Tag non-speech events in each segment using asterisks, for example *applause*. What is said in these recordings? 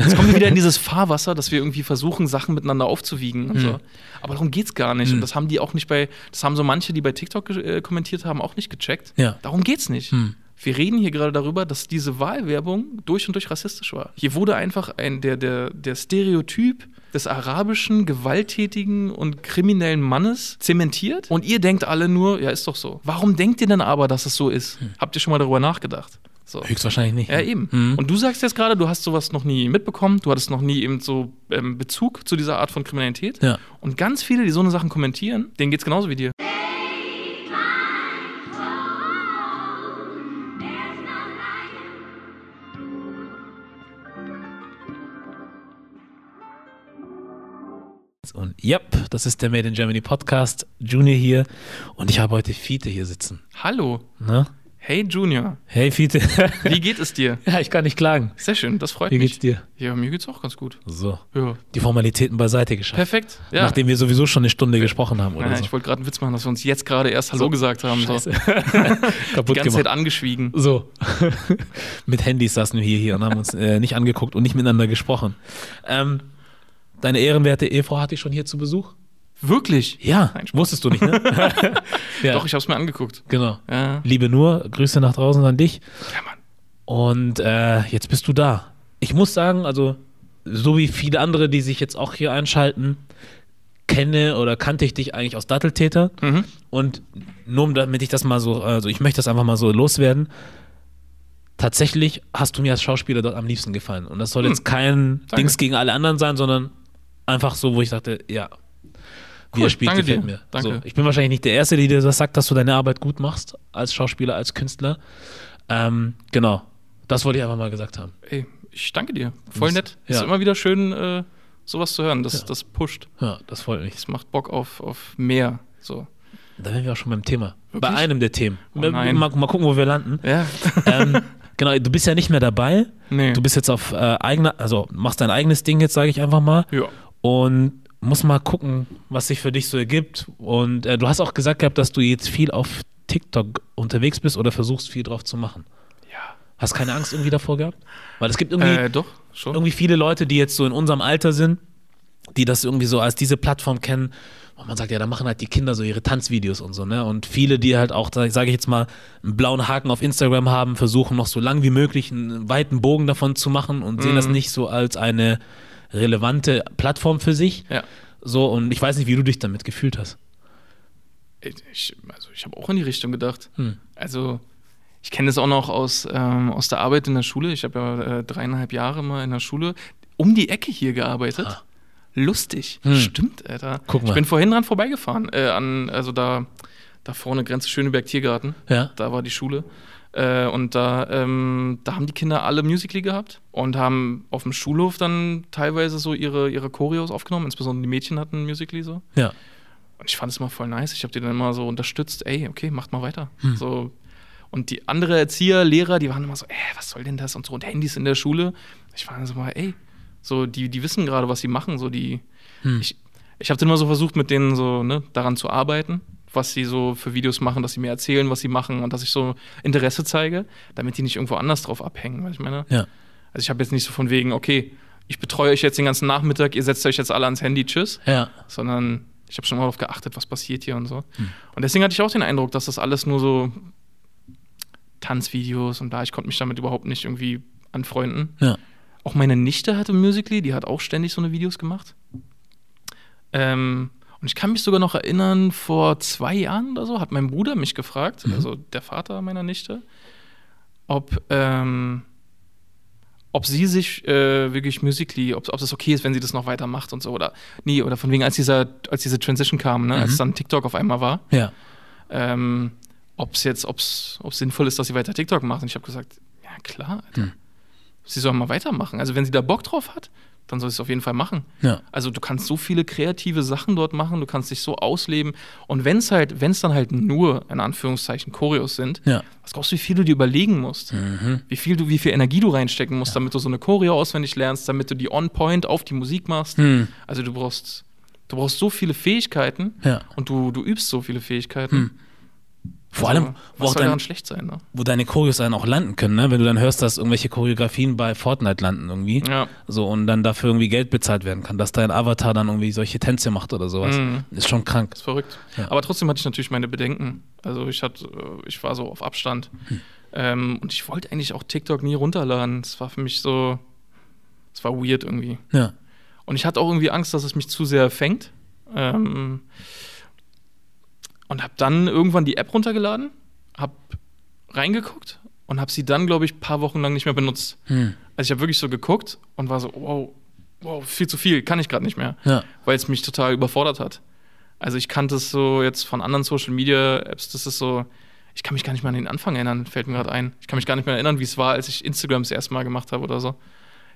Jetzt kommen wir wieder in *laughs* dieses Fahrwasser, dass wir irgendwie versuchen, Sachen miteinander aufzuwiegen und Mhm. so. Aber darum geht's gar nicht. Und das haben die auch nicht bei, das haben so manche, die bei TikTok äh, kommentiert haben, auch nicht gecheckt. Ja. Darum geht's nicht. Hm. Wir reden hier gerade darüber, dass diese Wahlwerbung durch und durch rassistisch war. Hier wurde einfach ein, der, der, der Stereotyp des arabischen, gewalttätigen und kriminellen Mannes zementiert. Und ihr denkt alle nur, ja, ist doch so. Warum denkt ihr denn aber, dass es so ist? Habt ihr schon mal darüber nachgedacht? So. Höchstwahrscheinlich nicht. Ja, eben. Mhm. Und du sagst jetzt gerade, du hast sowas noch nie mitbekommen, du hattest noch nie eben so ähm, Bezug zu dieser Art von Kriminalität. Ja. Und ganz viele, die so eine Sachen kommentieren, denen geht's genauso wie dir. Und yep, das ist der Made in Germany Podcast. Junior hier. Und ich habe heute Fiete hier sitzen. Hallo. Ne? Hey Junior, Hey Fiete. *laughs* wie geht es dir? ja, ich kann nicht klagen. Sehr schön, das freut Wie mich. geht's dir? Ja, mir geht's auch ganz gut. So. Ja. Die Formalitäten beiseite geschafft. Perfekt. Ja. Nachdem wir sowieso schon eine Stunde gesprochen haben oder ja, so. Ich wollte gerade einen Witz machen, dass wir uns jetzt gerade erst Hallo So. gesagt haben. So. Scheiße. *laughs* Die Kaputt ganze Zeit gemacht. angeschwiegen. So. *laughs* Mit Handys saßen wir hier, hier und haben uns äh, nicht angeguckt und nicht miteinander gesprochen. Ähm, deine ehrenwerte Ehefrau hatte ich schon hier zu Besuch? Wirklich? Ja. Nein. Wusstest du nicht, ne? *laughs* *laughs* ja. Doch, ich habe es mir angeguckt. Genau. Ja, Liebe nur, Grüße nach draußen an dich. ja Mann. Und äh, jetzt bist du da. Ich muss sagen, also so wie viele andere, die sich jetzt auch hier einschalten, kenne oder kannte ich dich eigentlich aus Datteltäter. Mhm. Und nur damit ich das mal so, also ich möchte das einfach mal so loswerden. Tatsächlich hast du mir als Schauspieler dort am liebsten gefallen. Und das soll jetzt kein Danke. Dings gegen alle anderen sein, sondern einfach so, wo ich dachte, ja, wie Cool, er spielt, gefällt dir. mir. Danke. So, ich bin wahrscheinlich nicht der Erste, der dir das sagt, dass du deine Arbeit gut machst, als Schauspieler, als Künstler. Ähm, genau. Das wollte ich einfach mal gesagt haben. Ey, ich danke dir. Voll Das- nett. ja. Ist immer wieder schön, äh, sowas zu hören. Das, Ja. das pusht. Ja, das freut mich. Das macht Bock auf, auf mehr. So. Da wären wir auch schon beim Thema. Bei Wirklich? einem der Themen. Oh mal, mal gucken, wo wir landen. Ja. *laughs* ähm, genau, du bist ja nicht mehr dabei. nee. Du bist jetzt auf äh, eigener, also machst dein eigenes Ding jetzt, sage ich einfach mal. ja. Und musst mal gucken, was sich für dich so ergibt. Und äh, du hast auch gesagt gehabt, dass du jetzt viel auf TikTok unterwegs bist oder versuchst viel drauf zu machen. Ja. Hast keine Angst irgendwie davor gehabt? Weil es gibt irgendwie, Äh, doch, schon. irgendwie viele Leute, die jetzt so in unserem Alter sind, die das irgendwie so als diese Plattform kennen. Und man sagt, ja, da machen halt die Kinder so ihre Tanzvideos und so, ne? Und viele, die halt auch, sage ich jetzt mal, einen blauen Haken auf Instagram haben, versuchen noch so lang wie möglich einen weiten Bogen davon zu machen und sehen das nicht so als eine relevante Plattform für sich. Ja. So, und ich weiß nicht, wie du dich damit gefühlt hast. Ich, also ich habe auch in die Richtung gedacht. Hm. Also ich kenne das auch noch aus, ähm, aus der Arbeit in der Schule. Ich habe ja äh, dreieinhalb Jahre mal in der Schule um die Ecke hier gearbeitet. Ah. Lustig. Hm. Stimmt, Alter. Guck mal. Ich bin vorhin dran vorbeigefahren. Äh, an, also da, da vorne Grenze Schöneberg Tiergarten. Ja. Da war die Schule. Äh, und da, ähm, da haben die Kinder alle Musical gehabt und haben auf dem Schulhof dann teilweise so ihre, ihre Choreos aufgenommen. Insbesondere die Mädchen hatten ein Musical so. Ja. Und ich fand es immer voll nice. Ich habe die dann immer so unterstützt, ey, okay, macht mal weiter. Hm. So. Und die andere Erzieher, Lehrer, die waren immer so, ey, was soll denn das? Und so, und Handys in der Schule. Ich war dann so mal, ey, so, die, die wissen gerade, was sie machen. So, die, Hm. ich ich habe dann immer so versucht, mit denen so, ne, daran zu arbeiten, was sie so für Videos machen, dass sie mir erzählen, was sie machen und dass ich so Interesse zeige, damit die nicht irgendwo anders drauf abhängen, weil ich meine. Ja. Also ich habe jetzt nicht so von wegen, okay, ich betreue euch jetzt den ganzen Nachmittag, ihr setzt euch jetzt alle ans Handy, tschüss Ja. sondern ich habe schon mal darauf geachtet, was passiert hier und so. Und deswegen hatte ich auch den Eindruck, dass das alles nur so Tanzvideos und da, ich konnte mich damit überhaupt nicht irgendwie anfreunden. Ja. Auch meine Nichte hatte Musically, die hat auch ständig so eine Videos gemacht. Ähm, und ich kann mich sogar noch erinnern, vor zwei Jahren oder so hat mein Bruder mich gefragt, also der Vater meiner Nichte, ob, ähm, ob sie sich äh, wirklich Musically, ob, ob das okay ist, wenn sie das noch weitermacht und so. Oder nee, oder von wegen, als, dieser, als diese Transition kam, ne, als Mhm. dann TikTok auf einmal war, Ja. ähm, ob es jetzt, ob es sinnvoll ist, dass sie weiter TikTok macht. Und ich habe gesagt, ja klar, Alter. Hm. Sie soll mal weitermachen. Also wenn sie da Bock drauf hat, dann soll sie es auf jeden Fall machen. Ja. Also du kannst so viele kreative Sachen dort machen, du kannst dich so ausleben. Und wenn es halt, wenn es dann halt nur, in Anführungszeichen, Choreos sind, Ja. was glaubst du, wie viel du dir überlegen musst? Mhm. Wie viel du, wie viel Energie du reinstecken musst, damit du so eine Choreo auswendig lernst, damit du die On-Point auf die Musik machst. Hm. Also du brauchst, du brauchst so viele Fähigkeiten Ja. und du, du übst so viele Fähigkeiten. Hm. Vor allem, wo auch dein, schlecht sein, ne? wo deine Choreos dann auch landen können, ne? Wenn du dann hörst, dass irgendwelche Choreografien bei Fortnite landen irgendwie. Ja. So und dann dafür irgendwie Geld bezahlt werden kann, dass dein Avatar dann irgendwie solche Tänze macht oder sowas. Mhm. Ist schon krank. ist verrückt. Ja. Aber trotzdem hatte ich natürlich meine Bedenken. Also ich hatte, ich war so auf Abstand. Hm. Ähm, und ich wollte eigentlich auch TikTok nie runterladen. Es war für mich so, es war weird irgendwie. Ja. Und ich hatte auch irgendwie Angst, dass es mich zu sehr fängt. Ähm, und habe dann irgendwann die App runtergeladen, habe reingeguckt und habe sie dann, glaube ich, ein paar Wochen lang nicht mehr benutzt. Hm. Also ich habe wirklich so geguckt und war so, wow, wow, viel zu viel, kann ich gerade nicht mehr, Ja. weil es mich total überfordert hat. Also ich kannte es so jetzt von anderen Social Media Apps, das ist so, ich kann mich gar nicht mehr an den Anfang erinnern, fällt mir gerade ein. Ich kann mich gar nicht mehr erinnern, wie es war, als ich Instagram das erste Mal gemacht habe oder so.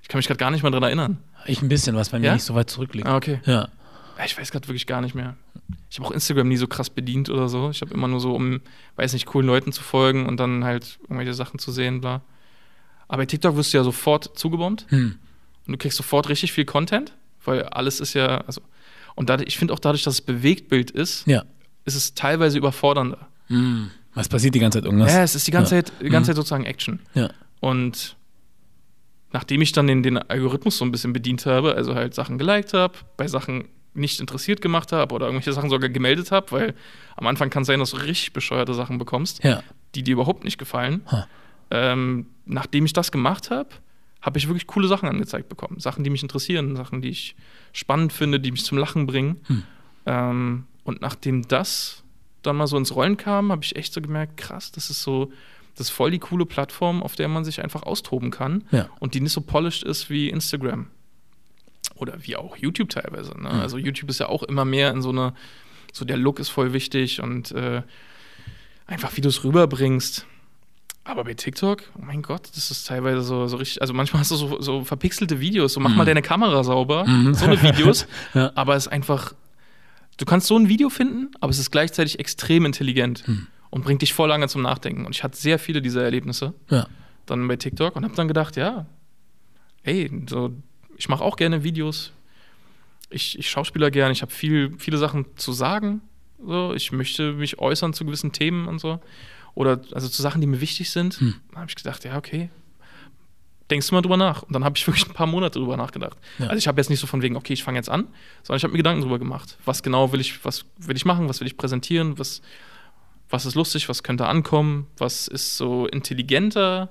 Ich kann mich gerade gar nicht mehr dran erinnern. Ich ein bisschen, was bei mir Ja? nicht so weit zurückliegt. Ah, okay. Ja. Ich weiß gerade wirklich gar nicht mehr. Ich habe auch Instagram nie so krass bedient oder so. Ich habe immer nur so, um, weiß nicht, coolen Leuten zu folgen und dann halt irgendwelche Sachen zu sehen, bla. Aber bei TikTok wirst du ja sofort zugebombt Hm. und du kriegst sofort richtig viel Content, weil alles ist ja, also, und dadurch, ich finde auch dadurch, dass es Bewegtbild ist, Ja. ist es teilweise überfordernder. Hm. Was passiert die ganze Zeit irgendwas? Ja, es ist die ganze Ja. Zeit, die ganze Mhm. Zeit sozusagen Action. Ja. Und nachdem ich dann den, den Algorithmus so ein bisschen bedient habe, also halt Sachen geliked habe, bei Sachen nicht interessiert gemacht habe oder irgendwelche Sachen sogar gemeldet habe, weil am Anfang kann es sein, dass du richtig bescheuerte Sachen bekommst, Ja. die dir überhaupt nicht gefallen. Ha. Ähm, nachdem ich das gemacht habe, habe ich wirklich coole Sachen angezeigt bekommen. Sachen, die mich interessieren, Sachen, die ich spannend finde, die mich zum Lachen bringen. Hm. Ähm, und nachdem das dann mal so ins Rollen kam, habe ich echt so gemerkt, krass, das ist so, das ist voll die coole Plattform, auf der man sich einfach austoben kann Ja. und die nicht so polished ist wie Instagram. Oder wie auch YouTube teilweise. Ne? Mhm. Also YouTube ist ja auch immer mehr in so eine, so der Look ist voll wichtig und äh, einfach wie du es rüberbringst. Aber bei TikTok, oh mein Gott, das ist teilweise so, so richtig, also manchmal hast du so, so verpixelte Videos, so mach mal Mhm. deine Kamera sauber, Mhm. so eine Videos, *laughs* Ja. aber es ist einfach, du kannst so ein Video finden, aber es ist gleichzeitig extrem intelligent Mhm. und bringt dich voll lange zum Nachdenken. Und ich hatte sehr viele dieser Erlebnisse Ja. dann bei TikTok und habe dann gedacht, ja, ey, so, ich mache auch gerne Videos. Ich, ich schauspieler gerne, ich habe viel, viele Sachen zu sagen. So. Ich möchte mich äußern zu gewissen Themen und so. Oder also zu Sachen, die mir wichtig sind. Hm. Da habe ich gedacht, ja, okay. Denkst du mal drüber nach. Und dann habe ich *laughs* wirklich ein paar Monate drüber nachgedacht. Ja. Also ich habe jetzt nicht so von wegen, okay, ich fange jetzt an, sondern ich habe mir Gedanken drüber gemacht. Was genau will ich, was will ich machen, was will ich präsentieren, was, was ist lustig, was könnte ankommen, was ist so intelligenter,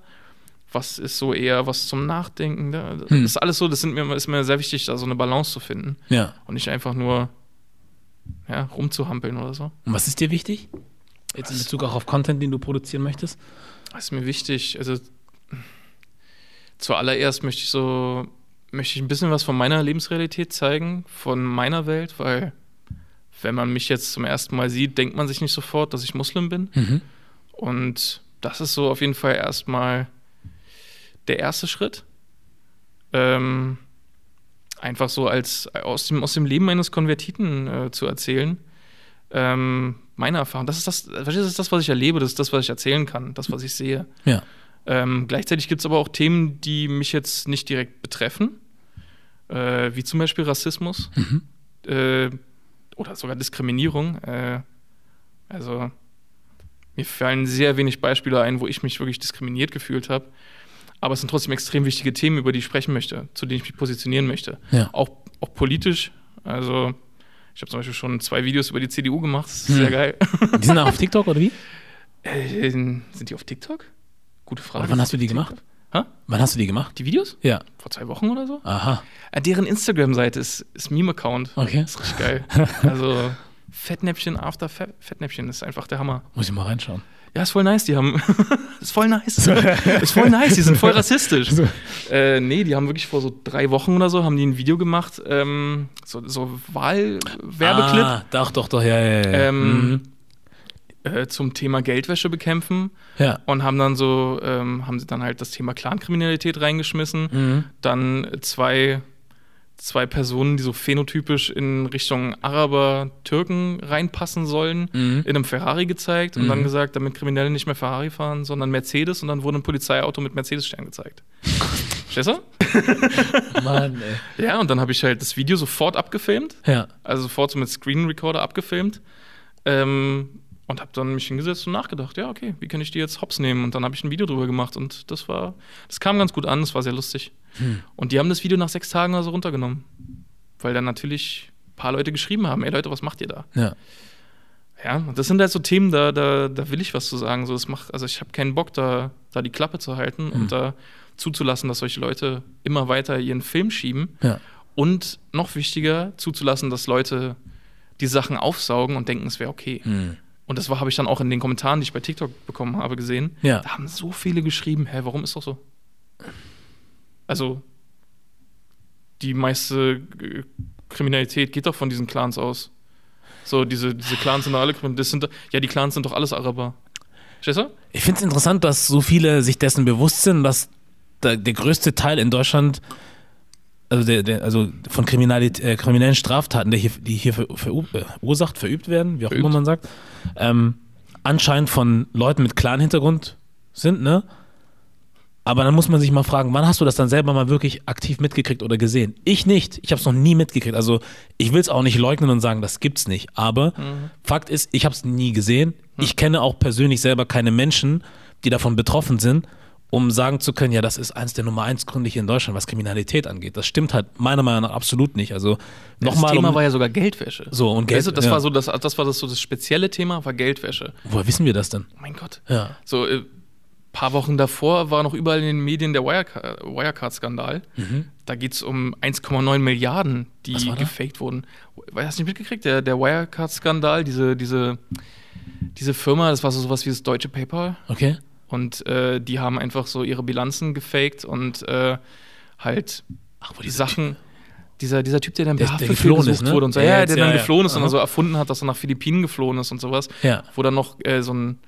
was ist so eher was zum Nachdenken. Da- Das Hm. ist alles so, das sind mir, ist mir sehr wichtig, da so eine Balance zu finden Ja. und nicht einfach nur ja, rumzuhampeln oder so. Und was ist dir wichtig? Jetzt in Was? Bezug auch auf Content, den du produzieren möchtest? Das ist mir wichtig. Also zuallererst möchte ich so, möchte ich ein bisschen was von meiner Lebensrealität zeigen, von meiner Welt, weil wenn man mich jetzt zum ersten Mal sieht, denkt man sich nicht sofort, dass ich Muslim bin. Mhm. Und das ist so auf jeden Fall erstmal der erste Schritt. Ähm, einfach so als aus dem, aus dem Leben eines Konvertiten äh, zu erzählen. Ähm, meine Erfahrung. Das ist das, das ist das, was ich erlebe, das ist das, was ich erzählen kann, das, was ich sehe. Ja. Ähm, gleichzeitig gibt es aber auch Themen, die mich jetzt nicht direkt betreffen, äh, wie zum Beispiel Rassismus Mhm. äh, oder sogar Diskriminierung. Äh, also mir fallen sehr wenig Beispiele ein, wo ich mich wirklich diskriminiert gefühlt habe. Aber es sind trotzdem extrem wichtige Themen, über die ich sprechen möchte, zu denen ich mich positionieren möchte. Ja. Auch, auch politisch. Also ich habe zum Beispiel schon zwei Videos über die CDU gemacht. Das ist Hm. sehr geil. *laughs* Die sind auch auf TikTok oder wie? Äh, sind die auf TikTok? Gute Frage. Oder wann hast du die gemacht? Hä? Wann hast du die gemacht? Die Videos? Ja. Vor zwei Wochen oder so? Aha. Äh, deren Instagram-Seite ist, ist Meme-Account. Okay. Das ist richtig geil. *laughs* Also Fettnäpfchen after Fe Fettnäpfchen ist einfach der Hammer. Muss ich mal reinschauen. Ja, ist voll nice, die haben. *laughs* ist voll nice. *laughs* ist voll nice, die sind voll rassistisch. So. Äh, nee, die haben wirklich vor so drei Wochen oder so, haben die ein Video gemacht, ähm, so, so Wahlwerbeclip Ah, doch, doch, doch, ja, ja, ja. Ähm, Mhm. äh, zum Thema Geldwäsche bekämpfen Ja. und haben dann so, ähm, haben sie dann halt das Thema Clankriminalität reingeschmissen. Mhm. Dann zwei, zwei Personen, die so phänotypisch in Richtung Araber, Türken reinpassen sollen, Mhm. in einem Ferrari gezeigt und Mhm. dann gesagt, damit Kriminelle nicht mehr Ferrari fahren, sondern Mercedes und dann wurde ein Polizeiauto mit Mercedes-Stern gezeigt. *laughs* Verstehst du? *laughs* Mann, ey. Ja, und dann habe ich halt das Video sofort abgefilmt, Ja. also sofort so mit Screen Recorder abgefilmt. Ähm, Und habe dann mich hingesetzt und nachgedacht, ja, okay, wie kann ich die jetzt hops nehmen? Und dann habe ich ein Video drüber gemacht und das war, das kam ganz gut an, das war sehr lustig. Und die haben das Video nach sechs Tagen oder so runtergenommen. Weil dann natürlich ein paar Leute geschrieben haben, ey Leute, was macht ihr da? Ja. Ja, und das sind halt so Themen, da, da, da will ich was zu sagen. So, das macht, also ich habe keinen Bock, da, da die Klappe zu halten und da zuzulassen, dass solche Leute immer weiter ihren Film schieben. Ja. Und noch wichtiger, zuzulassen, dass Leute die Sachen aufsaugen und denken, es wäre okay. Hm. Und das habe ich dann auch in den Kommentaren, die ich bei TikTok bekommen habe, gesehen. Ja. Da haben so viele geschrieben, hä, warum ist das so? Also, die meiste äh, Kriminalität geht doch von diesen Clans aus. So, diese, diese Clans sind doch alle, das sind, ja, die Clans sind doch alles Araber. Verstehst du? Ich finde es interessant, dass so viele sich dessen bewusst sind, dass der, der größte Teil in Deutschland, also, der, der, also von äh, kriminellen Straftaten, der hier, die hier ver, verur- verursacht, verübt werden, wie auch Verübt. immer man sagt, ähm, anscheinend von Leuten mit Clan-Hintergrund sind, ne? Aber dann muss man sich mal fragen, wann hast du das dann selber mal wirklich aktiv mitgekriegt oder gesehen? Ich nicht. Ich habe es noch nie mitgekriegt. Also ich will es auch nicht leugnen und sagen, das gibt's nicht. Aber Fakt ist, ich habe es nie gesehen. Ich kenne auch persönlich selber keine Menschen, die davon betroffen sind, um sagen zu können, ja, das ist eins der Nummer eins Gründe hier in Deutschland, was Kriminalität angeht. Das stimmt halt meiner Meinung nach absolut nicht. Also Das nochmal, Thema um, war ja sogar Geldwäsche. So, und Geld- weißt du, das ja. war so das, das war das so das spezielle Thema, war Geldwäsche. woher wissen wir das denn? Oh mein Gott. Ja. So, äh, paar Wochen davor war noch überall in den Medien der Wireca- Wirecard-Skandal. Da geht es um 1,9 Milliarden, die Mhm. Gefaked wurden. Hast du nicht mitgekriegt? Der, der Wirecard-Skandal, diese, diese, diese Firma, das war so sowas wie das deutsche PayPal. Okay. Und äh, die haben einfach so ihre Bilanzen gefaked und äh, halt Ach, die Sachen. Dieser, dieser Typ, der dann Der- der geflohen ist, ne? wurde und so, Ja, ja, der ja, dann ja. geflohen ist und Aha. so erfunden hat, dass er nach Philippinen geflohen ist und sowas Ja. wo dann noch äh, so ein,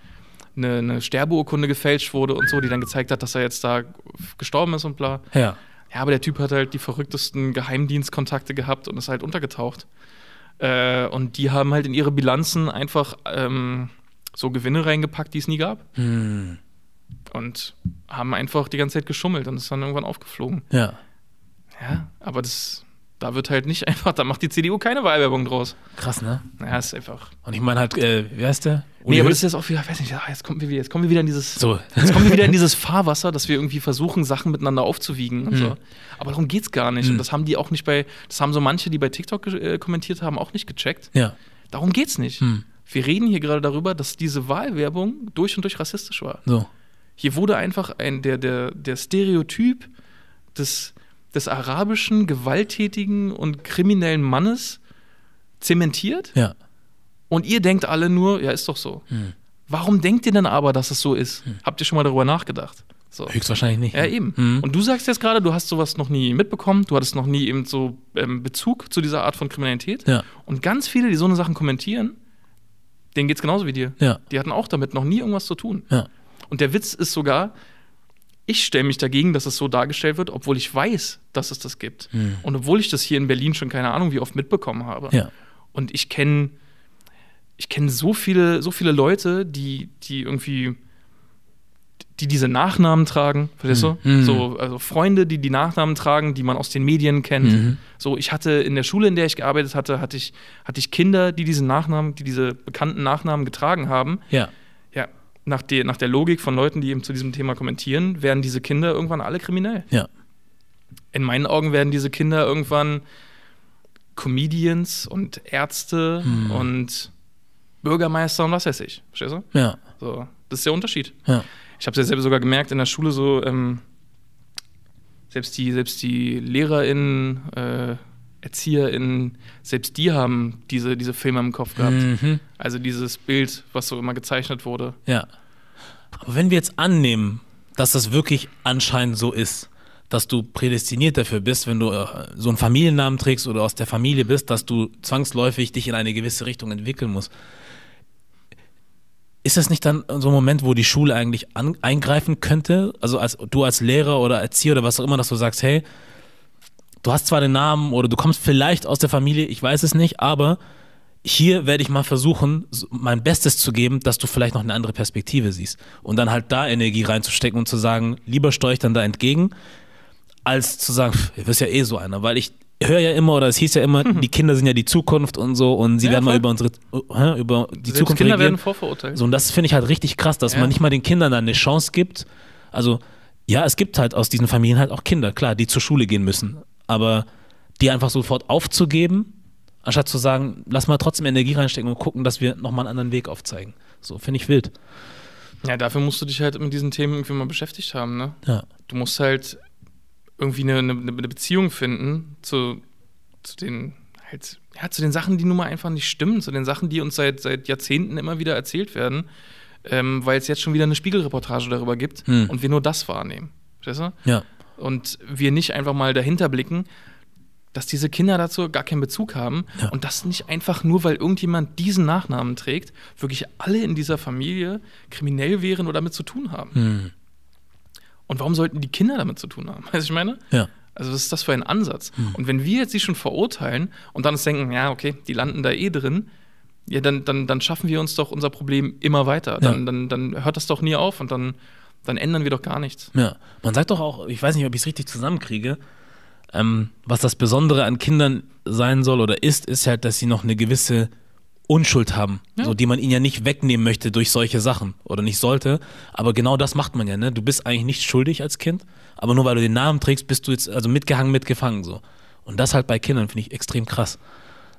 eine, eine Sterbeurkunde gefälscht wurde und so, die dann gezeigt hat, dass er jetzt da gestorben ist und bla. Ja. Ja, aber der Typ hat halt die verrücktesten Geheimdienstkontakte gehabt und ist halt untergetaucht. Äh, und die haben halt in ihre Bilanzen einfach ähm, so Gewinne reingepackt, die es nie gab. Hm. Und haben einfach die ganze Zeit geschummelt und ist dann irgendwann aufgeflogen. Ja. Ja, aber das, da wird halt nicht *laughs* einfach, da macht die CDU keine Wahlwerbung draus. Krass, ne? Naja, ist einfach. Und ich meine halt, äh, wie heißt der? Nee, Uli aber Hoeneß? das ist jetzt auch wieder, ich weiß nicht, jetzt kommen wir wieder, jetzt kommen wir wieder in dieses. so. Jetzt kommen wir wieder in dieses Fahrwasser, dass wir irgendwie versuchen, Sachen miteinander aufzuwiegen und Mhm. so. Aber darum geht's gar nicht. Mhm. Und das haben die auch nicht bei, das haben so manche, die bei TikTok äh, kommentiert haben, auch nicht gecheckt. Ja. Darum geht's nicht. Hm. Wir reden hier gerade darüber, dass diese Wahlwerbung durch und durch rassistisch war. So. Hier wurde einfach ein, der, der, der Stereotyp des, des arabischen, gewalttätigen und kriminellen Mannes zementiert. Ja. Und ihr denkt alle nur, ja, ist doch so. Hm. Warum denkt ihr denn aber, dass es so ist? Habt ihr schon mal darüber nachgedacht? So. Höchstwahrscheinlich nicht. Ja, eben. Hm. Und du sagst jetzt gerade, du hast sowas noch nie mitbekommen, du hattest noch nie eben so ähm, Bezug zu dieser Art von Kriminalität. Ja. Und ganz viele, die so eine Sachen kommentieren, denen geht's genauso wie dir. Ja. Die hatten auch damit noch nie irgendwas zu tun. Ja. Und der Witz ist sogar, ich stelle mich dagegen, dass es so dargestellt wird, obwohl ich weiß, dass es das gibt. Hm. Und obwohl ich das hier in Berlin schon keine Ahnung wie oft mitbekommen habe. Ja. Und ich kenne ich kenne so viele, so viele Leute, die, die irgendwie, die diese Nachnamen tragen, verstehst du? Mhm. So, also Freunde, die die Nachnamen tragen, die man aus den Medien kennt. Mhm. So, ich hatte in der Schule, in der ich gearbeitet hatte, hatte ich, hatte ich Kinder, die diese Nachnamen, die diese bekannten Nachnamen getragen haben. Ja. Nach der, nach der Logik von Leuten, die eben zu diesem Thema kommentieren, werden diese Kinder irgendwann alle kriminell. Ja. In meinen Augen werden diese Kinder irgendwann Comedians und Ärzte Hm. und Bürgermeister und was weiß ich. Verstehst du? Ja. So, das ist der Unterschied. Ja. Ich habe es ja selber sogar gemerkt in der Schule so, ähm, selbst die, selbst die LehrerInnen, äh, ErzieherInnen, selbst die haben diese, diese Filme im Kopf gehabt. Mhm. Also dieses Bild, was so immer gezeichnet wurde. Ja. Aber wenn wir jetzt annehmen, dass das wirklich anscheinend so ist, dass du prädestiniert dafür bist, wenn du äh, so einen Familiennamen trägst oder aus der Familie bist, dass du zwangsläufig dich in eine gewisse Richtung entwickeln musst. Ist das nicht dann so ein Moment, wo die Schule eigentlich an, eingreifen könnte? Also als du als Lehrer oder Erzieher oder was auch immer, dass du sagst, hey, du hast zwar den Namen oder du kommst vielleicht aus der Familie, ich weiß es nicht, aber hier werde ich mal versuchen, mein Bestes zu geben, dass du vielleicht noch eine andere Perspektive siehst. Und dann halt da Energie reinzustecken und zu sagen, lieber steuere ich dann da entgegen, als zu sagen, pff, du bist ja eh so einer. Weil ich, höre ja immer, oder es hieß ja immer, die Kinder sind ja die Zukunft und so und sie Ja, werden mal voll. über unsere, äh, über die Selbst Zukunft Kinder regieren. werden vorverurteilt. So, und das finde ich halt richtig krass, dass Ja. man nicht mal den Kindern dann eine Chance gibt. Also, ja, es gibt halt aus diesen Familien halt auch Kinder, klar, die zur Schule gehen müssen. Aber die einfach sofort aufzugeben, anstatt zu sagen, lass mal trotzdem Energie reinstecken und gucken, dass wir nochmal einen anderen Weg aufzeigen. So, finde ich wild. Ja, dafür musst du dich halt mit diesen Themen irgendwie mal beschäftigt haben, ne? Ja. Du musst halt irgendwie eine, eine, eine Beziehung finden zu, zu den halt, ja, zu den Sachen, die nun mal einfach nicht stimmen, zu den Sachen, die uns seit, seit Jahrzehnten immer wieder erzählt werden, ähm, weil es jetzt schon wieder eine Spiegelreportage darüber gibt Hm. und wir nur das wahrnehmen. Verstehst du? Ja. Und wir nicht einfach mal dahinter blicken, dass diese Kinder dazu gar keinen Bezug haben Ja. und das nicht einfach nur, weil irgendjemand diesen Nachnamen trägt, wirklich alle in dieser Familie kriminell wären oder damit zu tun haben. Hm. Und warum sollten die Kinder damit zu tun haben? *laughs* Weißt du, ich meine? Ja. Also, was ist das für ein Ansatz? Und wenn wir jetzt sie schon verurteilen und dann uns denken, ja, okay, die landen da eh drin, ja, dann, dann, dann schaffen wir uns doch unser Problem immer weiter. Ja. Dann, dann, dann hört das doch nie auf und dann, dann ändern wir doch gar nichts. Ja, man sagt doch auch, ich weiß nicht, ob ich es richtig zusammenkriege, ähm, was das Besondere an Kindern sein soll oder ist, ist halt, dass sie noch eine gewisse Unschuld haben, Ja. so, die man ihnen ja nicht wegnehmen möchte durch solche Sachen oder nicht sollte. Aber genau das macht man ja, ne? Du bist eigentlich nicht schuldig als Kind, aber nur weil du den Namen trägst, bist du jetzt also mitgehangen, mitgefangen so. Und das halt bei Kindern finde ich extrem krass.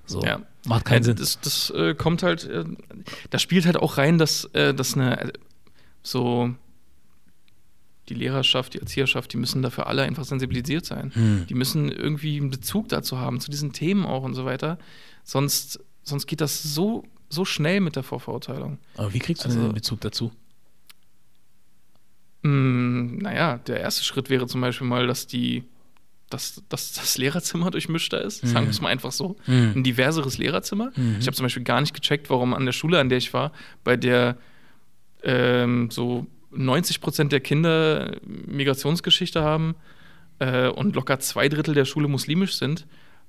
So, Ja. macht keinen Ja, Sinn. Das, das äh, kommt halt, äh, da spielt halt auch rein, dass, äh, dass eine, äh, so, die Lehrerschaft, die Erzieherschaft, die müssen dafür alle einfach sensibilisiert sein. Hm. Die müssen irgendwie einen Bezug dazu haben, zu diesen Themen auch und so weiter. Sonst, sonst geht das so, so schnell mit der Vorverurteilung. Aber wie kriegst du denn also- den Bezug dazu? Mm, naja, der erste Schritt wäre zum Beispiel mal, dass die, dass, dass das Lehrerzimmer *laughs* durchmischter ist. Mhm. Sagen wir es mal einfach so. Mhm. Ein diverseres Lehrerzimmer. Mhm. Ich habe zum Beispiel gar nicht gecheckt, warum an der Schule, an der ich war, bei der ähm, so 90 Prozent der Kinder Migrationsgeschichte haben äh, und locker zwei Drittel der Schule muslimisch sind,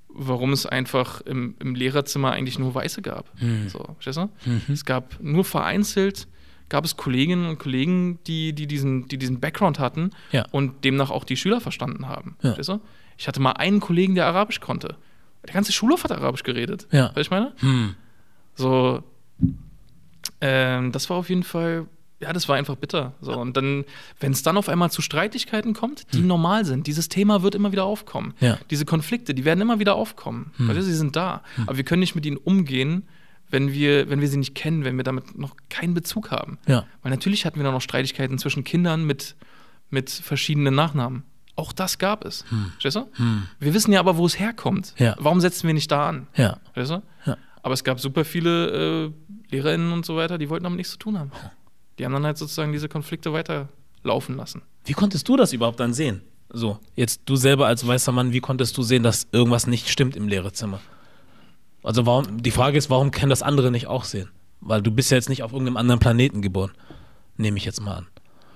warum es einfach im, im Lehrerzimmer eigentlich nur Weiße gab. Mhm. So, verstehst du? Mhm. Es gab nur vereinzelt, gab es Kolleginnen und Kollegen, die, die, diesen, die diesen Background hatten Ja. und demnach auch die Schüler verstanden haben. Ja. Verstehst du? Ich hatte mal einen Kollegen, der Arabisch konnte. Der ganze Schulhof hat Arabisch geredet. Ja. Weißt du, ich meine? Hm. So, ähm, das war auf jeden Fall, ja, das war einfach bitter. So, und dann, wenn es dann auf einmal zu Streitigkeiten kommt, die normal sind, dieses Thema wird immer wieder aufkommen. Hm. Ja. Diese Konflikte, die werden immer wieder aufkommen. Hm. Weil sie sind da. Aber wir können nicht mit ihnen umgehen, wenn wir, wenn wir sie nicht kennen, wenn wir damit noch keinen Bezug haben. Ja. Weil natürlich hatten wir da noch Streitigkeiten zwischen Kindern mit, mit verschiedenen Nachnamen. Auch das gab es. Du? Hm. Wir wissen ja aber, wo es herkommt. Ja. Warum setzen wir nicht da an? Ja. Ja. Aber es gab super viele äh, LehrerInnen und so weiter, die wollten damit nichts zu tun haben. Die haben dann halt sozusagen diese Konflikte weiterlaufen lassen. Wie konntest du das überhaupt dann sehen? So, jetzt du selber als weißer Mann, wie konntest du sehen, dass irgendwas nicht stimmt im Lehrerzimmer? Also warum, die Frage ist, warum können das andere nicht auch sehen? Weil du bist ja jetzt nicht auf irgendeinem anderen Planeten geboren. Nehme ich jetzt mal an.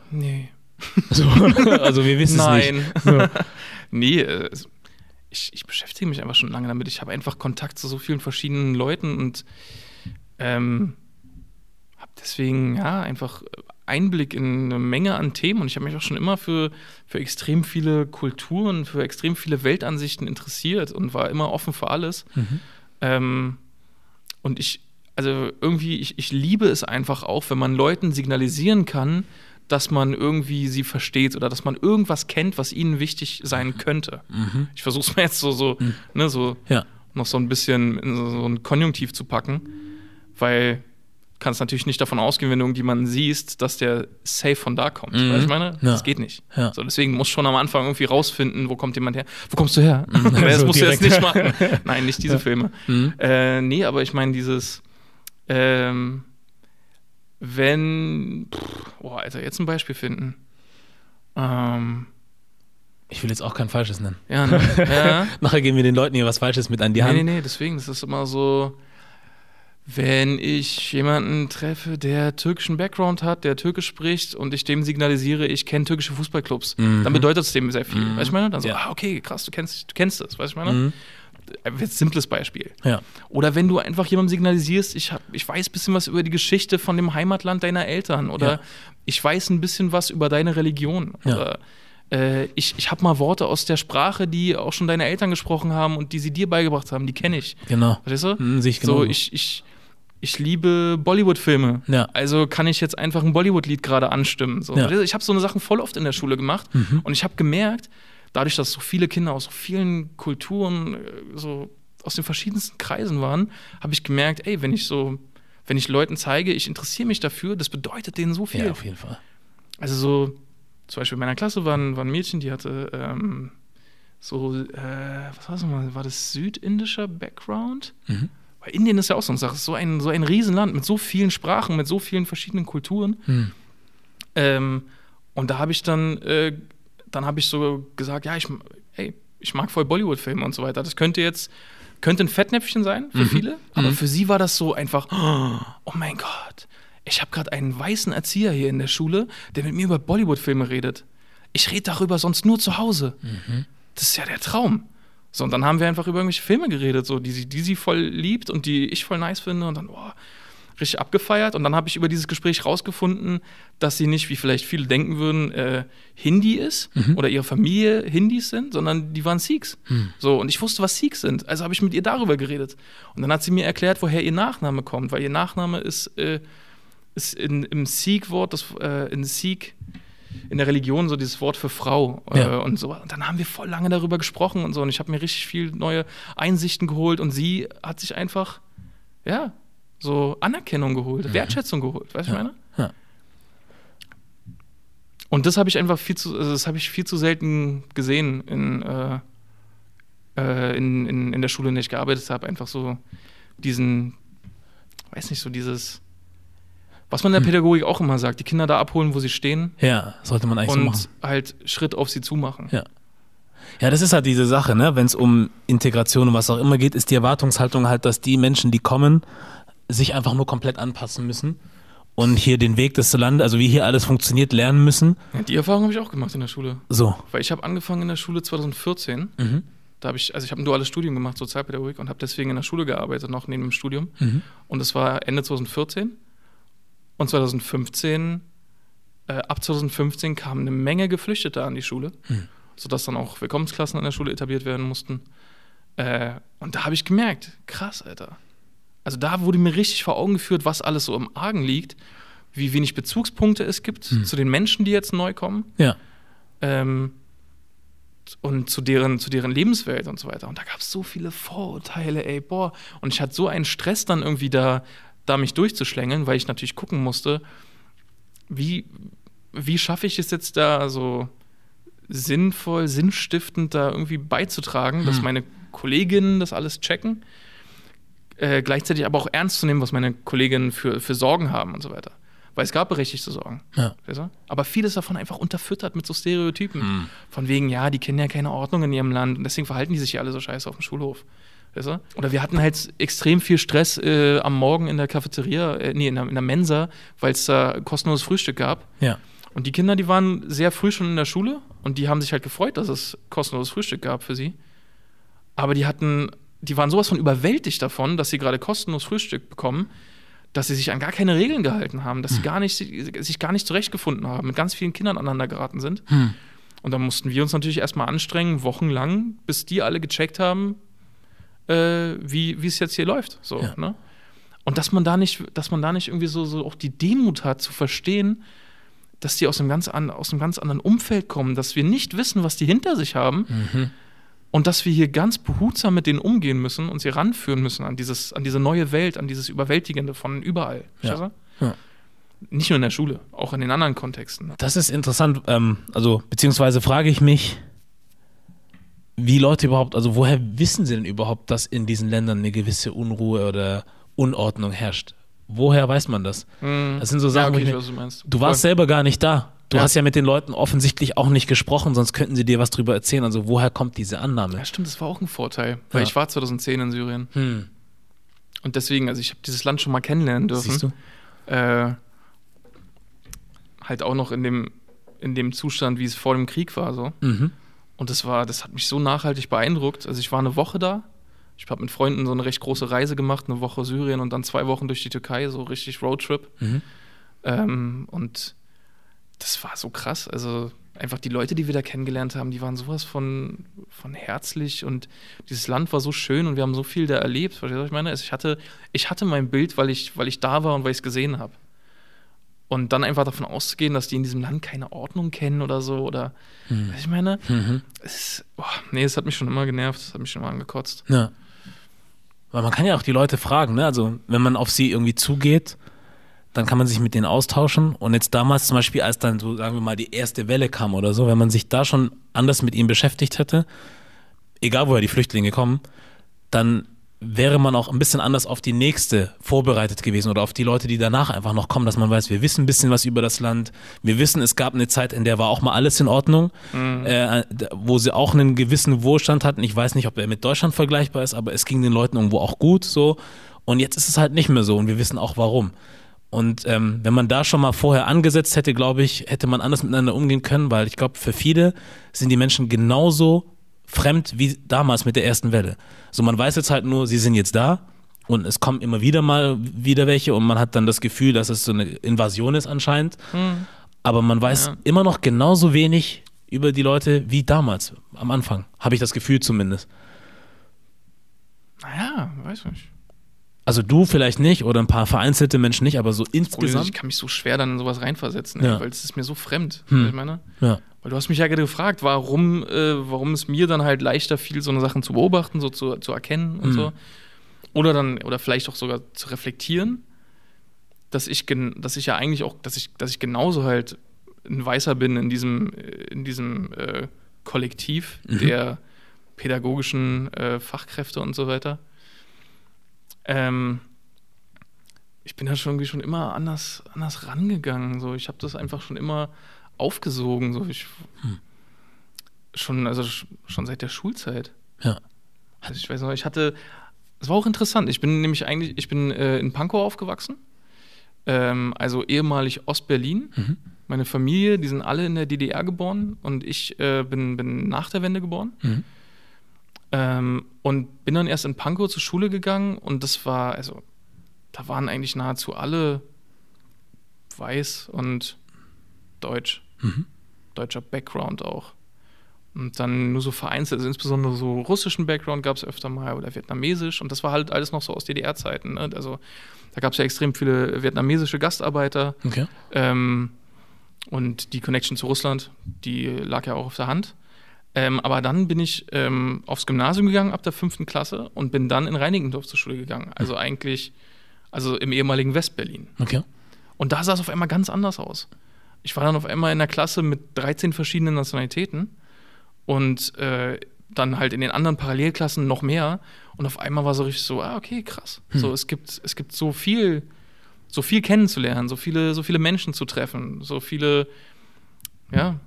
Nee. *laughs* So, also wir wissen es Nein. nicht. So. *laughs* nee, äh, ich, ich beschäftige mich einfach schon lange damit. Ich habe einfach Kontakt zu so vielen verschiedenen Leuten und ähm, deswegen ja einfach Einblick in eine Menge an Themen und ich habe mich auch schon immer für, für extrem viele Kulturen, für extrem viele Weltansichten interessiert und war immer offen für alles. Mhm. Ähm, und ich, also irgendwie, ich, ich liebe es einfach auch, wenn man Leuten signalisieren kann, dass man irgendwie sie versteht oder dass man irgendwas kennt, was ihnen wichtig sein könnte. Mhm. Ich versuche es mir jetzt so, so, ne, so Ja. noch so ein bisschen in so, so ein Konjunktiv zu packen, weil kannst natürlich nicht davon ausgehen, wenn du irgendjemanden siehst, dass der safe von da kommt. Mhm. Weißt du, ich meine? Ja. Das geht nicht. Ja. So, deswegen musst du schon am Anfang irgendwie rausfinden, wo kommt jemand her. Wo kommst du her? *laughs* das So musst du jetzt direkt. nicht machen. *laughs* Nein, nicht diese Filme. Mhm. Äh, nee, aber ich meine dieses, ähm, wenn, boah, Alter, jetzt ein Beispiel finden. Ähm, Ich will jetzt auch kein Falsches nennen. ja, ne? *laughs* ja. Nachher geben wir den Leuten hier was Falsches mit an die Nee, Hand. nee, nee, deswegen, das ist immer so, wenn ich jemanden treffe, der türkischen Background hat, der türkisch spricht und ich dem signalisiere, ich kenne türkische Fußballclubs, Mhm. dann bedeutet es dem sehr viel. Mhm. Weißt du, ich meine? Dann so, Ja. ah, okay, krass, du kennst, du kennst das, weißt du, ich meine? Mhm. Ein simples Beispiel. Ja. Oder wenn du einfach jemandem signalisierst, ich, hab, ich weiß ein bisschen was über die Geschichte von dem Heimatland deiner Eltern oder Ja. ich weiß ein bisschen was über deine Religion oder Äh, ich ich habe mal Worte aus der Sprache, die auch schon deine Eltern gesprochen haben und die sie dir beigebracht haben, die kenne ich. Genau. Verstehst du? Hm, sehe ich So, genauso. ich, ich, ich liebe Bollywood-Filme. Ja. Also kann ich jetzt einfach ein Bollywood-Lied gerade anstimmen. So. Ja. Mhm. Ich habe so eine Sachen voll oft in der Schule gemacht und ich habe gemerkt, dadurch, dass so viele Kinder aus so vielen Kulturen, äh, so aus den verschiedensten Kreisen waren, habe ich gemerkt, ey, wenn ich so, wenn ich Leuten zeige, ich interessiere mich dafür, das bedeutet denen so viel. Ja, auf jeden Fall. Also so, zum Beispiel in meiner Klasse war ein, war ein Mädchen, die hatte ähm, so, äh, was war das nochmal, war das südindischer Background? Mhm. Weil Indien ist ja auch so eine Sache, so ein, so ein Riesenland mit so vielen Sprachen, mit so vielen verschiedenen Kulturen. Hm. Ähm, und da habe ich dann, äh, dann habe ich so gesagt, ja, ich, ey, ich mag voll Bollywood-Filme und so weiter. Das könnte jetzt, könnte ein Fettnäpfchen sein für viele, aber für sie war das so einfach, oh mein Gott, ich habe gerade einen weißen Erzieher hier in der Schule, der mit mir über Bollywood-Filme redet. Ich rede darüber sonst nur zu Hause. Das ist ja der Traum. So, und dann haben wir einfach über irgendwelche Filme geredet, so, die, sie- die sie voll liebt und die ich voll nice finde. Und dann, boah, richtig abgefeiert. Und dann habe ich über dieses Gespräch rausgefunden, dass sie nicht, wie vielleicht viele denken würden, äh, Hindi ist oder ihre Familie Hindis sind, sondern die waren Sikhs. So, und ich wusste, was Sikhs sind. Also habe ich mit ihr darüber geredet. Und dann hat sie mir erklärt, woher ihr Nachname kommt, weil ihr Nachname ist, äh, ist in, im Sikh-Wort, das äh, in Sikh, in der Religion so dieses Wort für Frau äh, Ja. und so. Und dann haben wir voll lange darüber gesprochen und so. Und ich habe mir richtig viel neue Einsichten geholt und sie hat sich einfach, ja, so Anerkennung geholt, Wertschätzung geholt. Weißt du, was ich meine? Mhm. Ja. Und das habe ich einfach viel zu, also das habe ich viel zu selten gesehen in, äh, äh, in, in, in der Schule, in der ich gearbeitet habe. Einfach so diesen, weiß nicht, so dieses, was man in der Pädagogik auch immer sagt, die Kinder da abholen, wo sie stehen Ja, sollte man eigentlich so machen. und halt Schritt auf sie zumachen. Ja. Ja, das ist halt diese Sache, ne? Wenn es um Integration und was auch immer geht, ist die Erwartungshaltung halt, dass die Menschen, die kommen, sich einfach nur komplett anpassen müssen und hier den Weg des Landes, also wie hier alles funktioniert, lernen müssen. Ja, die Erfahrung habe ich auch gemacht in der Schule. So. Weil ich habe angefangen in der Schule 2014. Mhm. Da habe ich, also ich habe ein duales Studium gemacht, Sozialpädagogik, und habe deswegen in der Schule gearbeitet, noch neben dem Studium. Mhm. Und das war Ende 2014. Und 2015, äh, ab 2015 kamen eine Menge Geflüchtete an die Schule, Mhm. sodass dann auch Willkommensklassen an der Schule etabliert werden mussten. Äh, und da habe ich gemerkt, krass, Alter. Also da wurde mir richtig vor Augen geführt, was alles so im Argen liegt, wie wenig Bezugspunkte es gibt zu den Menschen, die jetzt neu kommen Ja. ähm, und zu deren, zu deren Lebenswelt und so weiter. Und da gab es so viele Vorurteile, ey, boah. Und ich hatte so einen Stress dann irgendwie da, da mich durchzuschlängeln, weil ich natürlich gucken musste, wie, wie schaffe ich es jetzt da so sinnvoll, sinnstiftend da irgendwie beizutragen, dass meine Kolleginnen das alles checken, äh, gleichzeitig aber auch ernst zu nehmen, was meine Kolleginnen für, für Sorgen haben und so weiter. Weil es gab berechtigte Sorgen. Ja. Aber vieles davon einfach unterfüttert mit so Stereotypen. Von wegen, ja, die kennen ja keine Ordnung in ihrem Land und deswegen verhalten die sich ja alle so scheiße auf dem Schulhof. Weißt du? Oder wir hatten halt extrem viel Stress äh, am Morgen in der Cafeteria, äh, nee, in der, in der Mensa, weil es da kostenloses Frühstück gab. Ja. Und die Kinder, die waren sehr früh schon in der Schule und die haben sich halt gefreut, dass es kostenloses Frühstück gab für sie. Aber die hatten, die waren sowas von überwältigt davon, dass sie gerade kostenlos Frühstück bekommen, dass sie sich an gar keine Regeln gehalten haben, dass sie gar nicht, sich gar nicht zurechtgefunden haben, mit ganz vielen Kindern aneinander geraten sind. Und dann mussten wir uns natürlich erstmal anstrengen, wochenlang, bis die alle gecheckt haben, äh, wie wie es jetzt hier läuft. So, Ja. ne? Und dass man da nicht, dass man da nicht irgendwie so, so auch die Demut hat, zu verstehen, dass die aus einem, ganz an, aus einem ganz anderen Umfeld kommen, dass wir nicht wissen, was die hinter sich haben und dass wir hier ganz behutsam mit denen umgehen müssen und sie ranführen müssen an, dieses, an diese neue Welt, an dieses Überwältigende von überall. Ja. Ja. Nicht nur in der Schule, auch in den anderen Kontexten. Das ist interessant, ähm, also beziehungsweise frage ich mich, wie Leute überhaupt, also woher wissen sie denn überhaupt, dass in diesen Ländern eine gewisse Unruhe oder Unordnung herrscht? Woher weiß man das? Das sind so Ja, Sachen, wo okay, ich weiß, was du meinst. du warst selber gar nicht da. Du Ja. hast ja mit den Leuten offensichtlich auch nicht gesprochen, sonst könnten sie dir was drüber erzählen. Also woher kommt diese Annahme? Ja, stimmt, das war auch ein Vorteil, weil Ja. ich war 2010 in Syrien. Hm. Und deswegen, also ich habe dieses Land schon mal kennenlernen dürfen. Siehst du? Äh, halt auch noch in dem, in dem Zustand, wie es vor dem Krieg war. So. Mhm. Und das war, das hat mich so nachhaltig beeindruckt. Also ich war eine Woche da. Ich habe mit Freunden so eine recht große Reise gemacht, eine Woche Syrien und dann zwei Wochen durch die Türkei, so richtig Roadtrip. Mhm. Ähm, und das war so krass. Also einfach die Leute, die wir da kennengelernt haben, die waren sowas von, von herzlich und dieses Land war so schön und wir haben so viel da erlebt. Verstehst du, was ich meine? Also ich hatte, ich hatte mein Bild, weil ich, weil ich da war und weil ich es gesehen habe. Und dann einfach davon auszugehen, dass die in diesem Land keine Ordnung kennen oder so, oder, Hm. was ich meine? Mhm. Es, boah, nee, es hat mich schon immer genervt, es hat mich schon immer angekotzt. Ja. Weil man kann ja auch die Leute fragen, ne? Also, wenn man auf sie irgendwie zugeht, dann kann man sich mit denen austauschen. Und jetzt damals zum Beispiel, als dann so, sagen wir mal, die erste Welle kam oder so, wenn man sich da schon anders mit ihnen beschäftigt hätte, egal woher die Flüchtlinge kommen, dann wäre man auch ein bisschen anders auf die nächste vorbereitet gewesen oder auf die Leute, die danach einfach noch kommen, dass man weiß, wir wissen ein bisschen was über das Land. Wir wissen, es gab eine Zeit, in der war auch mal alles in Ordnung, äh, wo sie auch einen gewissen Wohlstand hatten. Ich weiß nicht, ob er mit Deutschland vergleichbar ist, aber es ging den Leuten irgendwo auch gut so. Und jetzt ist es halt nicht mehr so und wir wissen auch warum. Und ähm, wenn man da schon mal vorher angesetzt hätte, glaube ich, hätte man anders miteinander umgehen können, weil ich glaube, für viele sind die Menschen genauso fremd wie damals mit der ersten Welle. So, man weiß jetzt halt nur, sie sind jetzt da und es kommen immer wieder mal wieder welche und man hat dann das Gefühl, dass es so eine Invasion ist anscheinend. Aber man weiß Ja. immer noch genauso wenig über die Leute wie damals, am Anfang. Habe ich das Gefühl zumindest. Naja, weiß nicht. Also du vielleicht nicht oder ein paar vereinzelte Menschen nicht, aber so insgesamt. ich kann mich so schwer dann in sowas reinversetzen, Ja. ey, weil es ist mir so fremd. Hm. Ich meine, Ja. weil du hast mich ja gerade gefragt, warum, äh, warum es mir dann halt leichter fiel, so eine Sachen zu beobachten, so zu, zu erkennen und Mhm. so. Oder dann, oder vielleicht auch sogar zu reflektieren, dass ich, gen- dass ich ja eigentlich auch, dass ich, dass ich genauso halt ein Weißer bin in diesem, äh, in diesem äh, Kollektiv Mhm. der pädagogischen äh, Fachkräfte und so weiter. Ähm, ich bin da schon irgendwie schon immer anders, anders rangegangen. So. Ich habe das einfach schon immer aufgesogen. So. Ich, Hm. schon, also sch- schon seit der Schulzeit. Ja. Also ich weiß noch, ich hatte, es war auch interessant. Ich bin nämlich eigentlich, ich bin äh, in Pankow aufgewachsen. Ähm, also ehemalig Ostberlin. Mhm. Meine Familie, die sind alle in der DDR geboren und ich äh, bin, bin nach der Wende geboren. Mhm. Ähm, und bin dann erst in Pankow zur Schule gegangen und das war, also, da waren eigentlich nahezu alle weiß und deutsch. Mhm. Deutscher Background auch. Und dann nur so vereinzelt, also insbesondere so russischen Background gab es öfter mal oder vietnamesisch und das war halt alles noch so aus DDR-Zeiten. Ne? Also da gab es ja extrem viele vietnamesische Gastarbeiter Okay. ähm, und die Connection zu Russland, die lag ja auch auf der Hand. Ähm, aber dann bin ich ähm, aufs Gymnasium gegangen ab der fünften Klasse und bin dann in Reinickendorf zur Schule gegangen. Also eigentlich, also im ehemaligen Westberlin. Okay. Und da sah es auf einmal ganz anders aus. Ich war dann auf einmal in der Klasse mit 13 verschiedenen Nationalitäten und äh, dann halt in den anderen Parallelklassen noch mehr. Und auf einmal war so richtig so, ah, okay, krass. So, es gibt, es gibt so viel, so viel kennenzulernen, so viele, so viele Menschen zu treffen, so viele, ja,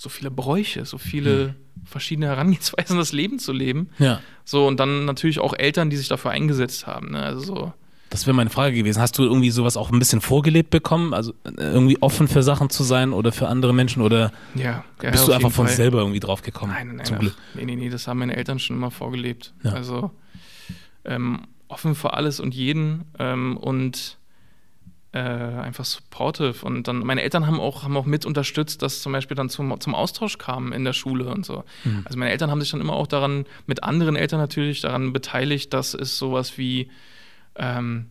so viele Bräuche, so viele verschiedene Herangehensweisen, *laughs* das Leben zu leben. Ja. So, und dann natürlich auch Eltern, die sich dafür eingesetzt haben. Ne? Also so, Das wäre meine Frage gewesen. Hast du irgendwie sowas auch ein bisschen vorgelebt bekommen? Also irgendwie offen für Sachen zu sein oder für andere Menschen oder ja. ja bist du einfach von Fall. selber irgendwie drauf gekommen? Nein, nein, nein. Zum ach, Glück. Nee, nee, nee, das haben meine Eltern schon immer vorgelebt. Ja. Also ähm, offen für alles und jeden ähm, und äh, einfach supportive. Und dann, meine Eltern haben auch, haben auch mit unterstützt, dass zum Beispiel dann zum, zum Austausch kam in der Schule und so. Mhm. Also meine Eltern haben sich dann immer auch daran, mit anderen Eltern natürlich, daran beteiligt, dass es sowas wie ähm,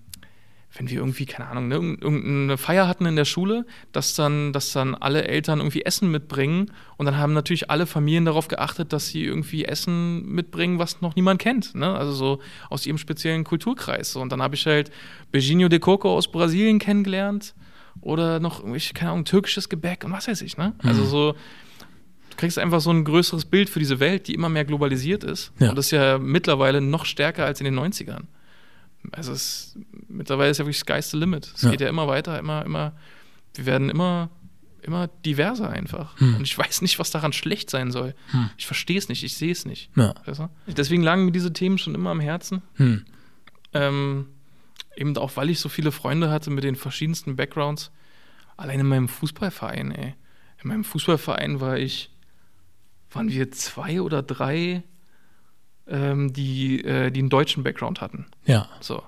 wenn wir irgendwie, keine Ahnung, ne, irgend- irgendeine Feier hatten in der Schule, dass dann, dass dann alle Eltern irgendwie Essen mitbringen und dann haben natürlich alle Familien darauf geachtet, dass sie irgendwie Essen mitbringen, was noch niemand kennt, ne? also so aus ihrem speziellen Kulturkreis. Und dann habe ich halt Beijinho de Coco aus Brasilien kennengelernt oder noch keine Ahnung, türkisches Gebäck und was weiß ich. Ne? Also so, du kriegst einfach so ein größeres Bild für diese Welt, die immer mehr globalisiert ist. Ja. Und das ist ja mittlerweile noch stärker als in den 90ern. Also es, mittlerweile ist ja wirklich Sky's the Limit. Es Ja. geht ja immer weiter, immer, immer, wir werden immer, immer diverser einfach. Hm. Und ich weiß nicht, was daran schlecht sein soll. Hm. Ich verstehe es nicht, ich sehe es nicht. Ja. Weißt du? Deswegen lagen mir diese Themen schon immer am Herzen. Hm. Ähm, eben auch, weil ich so viele Freunde hatte mit den verschiedensten Backgrounds. Allein in meinem Fußballverein, ey. In meinem Fußballverein war ich, waren wir zwei oder drei, ähm, die, äh, die einen deutschen Background hatten. Ja. So.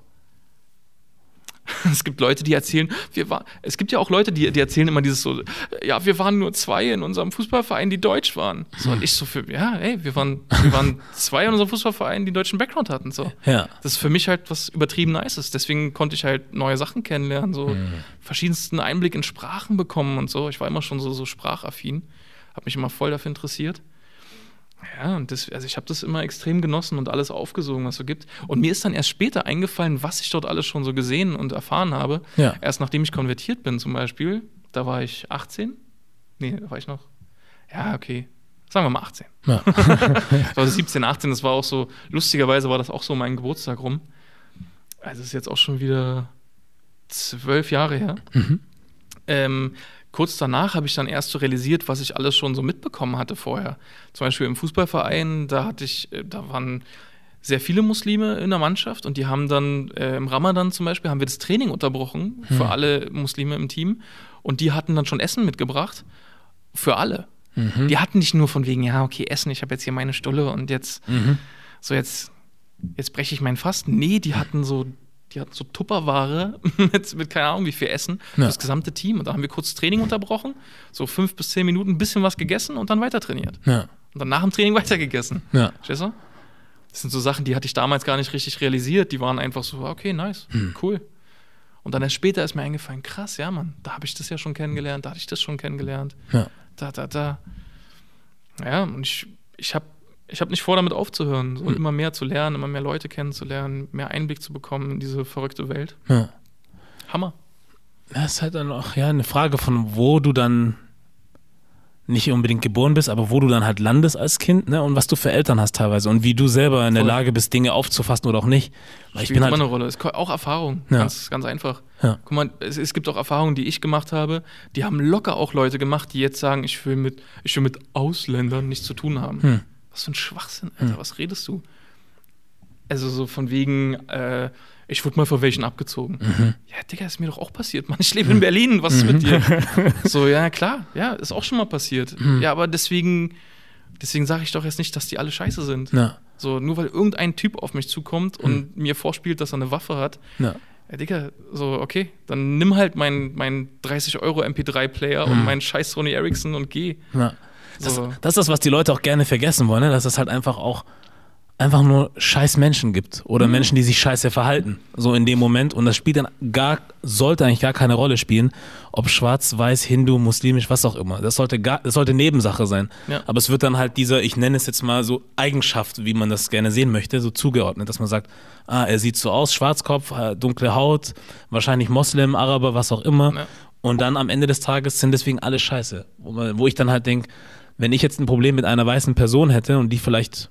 *laughs* Es gibt Leute, die erzählen, wir war, es gibt ja auch Leute, die, die erzählen immer dieses so, ja, wir waren nur zwei in unserem Fußballverein, die deutsch waren. So, und ich so für, ja, ey, wir waren, wir waren *laughs* zwei in unserem Fußballverein, die deutschen Background hatten. So. Ja. Das ist für mich halt was übertrieben Nices. Deswegen konnte ich halt neue Sachen kennenlernen, so verschiedensten Einblick in Sprachen bekommen und so. Ich war immer schon so, so sprachaffin, habe mich immer voll dafür interessiert. Ja, und das, also ich habe das immer extrem genossen und alles aufgesogen, was es so gibt. Und mir ist dann erst später eingefallen, was ich dort alles schon so gesehen und erfahren habe. Ja. Erst nachdem ich konvertiert bin, zum Beispiel. Da war ich 18. Nee, da war ich noch. Ja, okay. Sagen wir mal 18. Ja. War 17, 18, das war auch so, lustigerweise war das auch so mein Geburtstag rum. Also es ist jetzt auch schon wieder zwölf Jahre her. Ähm, kurz danach habe ich dann erst so realisiert, was ich alles schon so mitbekommen hatte vorher. Zum Beispiel im Fußballverein, da hatte ich, äh, da waren sehr viele Muslime in der Mannschaft und die haben dann äh, im Ramadan zum Beispiel haben wir das Training unterbrochen für alle Muslime im Team und die hatten dann schon Essen mitgebracht für alle. Die hatten nicht nur von wegen, ja, okay, Essen, ich habe jetzt hier meine Stulle und jetzt, so jetzt, jetzt breche ich mein Fasten. Nee, die hatten so, die hatten so Tupperware *laughs* mit, mit keine Ahnung wie viel Essen Ja. das gesamte Team. Und da haben wir kurz Training unterbrochen, so fünf bis zehn Minuten ein bisschen was gegessen und dann weiter trainiert. Ja. Und dann nach dem Training weiter gegessen. Ja. Verstehst du? Das sind so Sachen, die hatte ich damals gar nicht richtig realisiert. Die waren einfach so, okay, nice, Hm. cool. Und dann erst später ist mir eingefallen, krass, ja, Mann, da habe ich das ja schon kennengelernt, da hatte ich das schon kennengelernt. Ja. Da, da, da. Ja, und ich, ich habe ich hab nicht vor, damit aufzuhören, Hm. so immer mehr zu lernen, immer mehr Leute kennenzulernen, mehr Einblick zu bekommen in diese verrückte Welt. ja. Hammer. Das ist halt dann auch ja, eine Frage von, wo du dann nicht unbedingt geboren bist, aber wo du dann halt landest als Kind ne? und was du für Eltern hast teilweise und wie du selber in der Voll. Lage bist, Dinge aufzufassen oder auch nicht. Weil ich Spielt bin immer halt, eine Rolle. Es ist auch Erfahrung, Ja. ganz, ganz einfach. Ja. Guck mal, es, es gibt auch Erfahrungen, die ich gemacht habe, die haben locker auch Leute gemacht, die jetzt sagen, ich will mit, ich will mit Ausländern nichts zu tun haben. Hm. Was für ein Schwachsinn, Alter, was redest du? Also so von wegen, äh, ich wurde mal vor welchen abgezogen. Mhm. Ja, Digga, ist mir doch auch passiert, Mann. Ich lebe in Berlin, was ist mit dir? *laughs* so, ja, klar, ja, ist auch schon mal passiert. Mhm. Ja, aber deswegen, deswegen sage ich doch jetzt nicht, dass die alle scheiße sind. ja, So, nur weil irgendein Typ auf mich zukommt und mir vorspielt, dass er eine Waffe hat, ja, ja, Digga, so, okay, dann nimm halt meinen mein 30 Euro MP3-Player und meinen scheiß Sony Ericsson und geh. ja. Das, So. das ist das, was die Leute auch gerne vergessen wollen, ne? dass es halt einfach auch einfach nur scheiß Menschen gibt oder Mhm. Menschen, die sich scheiße verhalten, so in dem Moment und das spielt dann gar, sollte eigentlich gar keine Rolle spielen, ob schwarz, weiß, Hindu, muslimisch, was auch immer. Das sollte gar, das sollte Nebensache sein. Ja. Aber es wird dann halt dieser, ich nenne es jetzt mal so Eigenschaft, wie man das gerne sehen möchte, so zugeordnet, dass man sagt, ah, er sieht so aus, Schwarzkopf, äh, dunkle Haut, wahrscheinlich Moslem, Araber, was auch immer. Ja. Und dann am Ende des Tages sind deswegen alle scheiße. Wo, wo ich dann halt denke, wenn ich jetzt ein Problem mit einer weißen Person hätte und die vielleicht,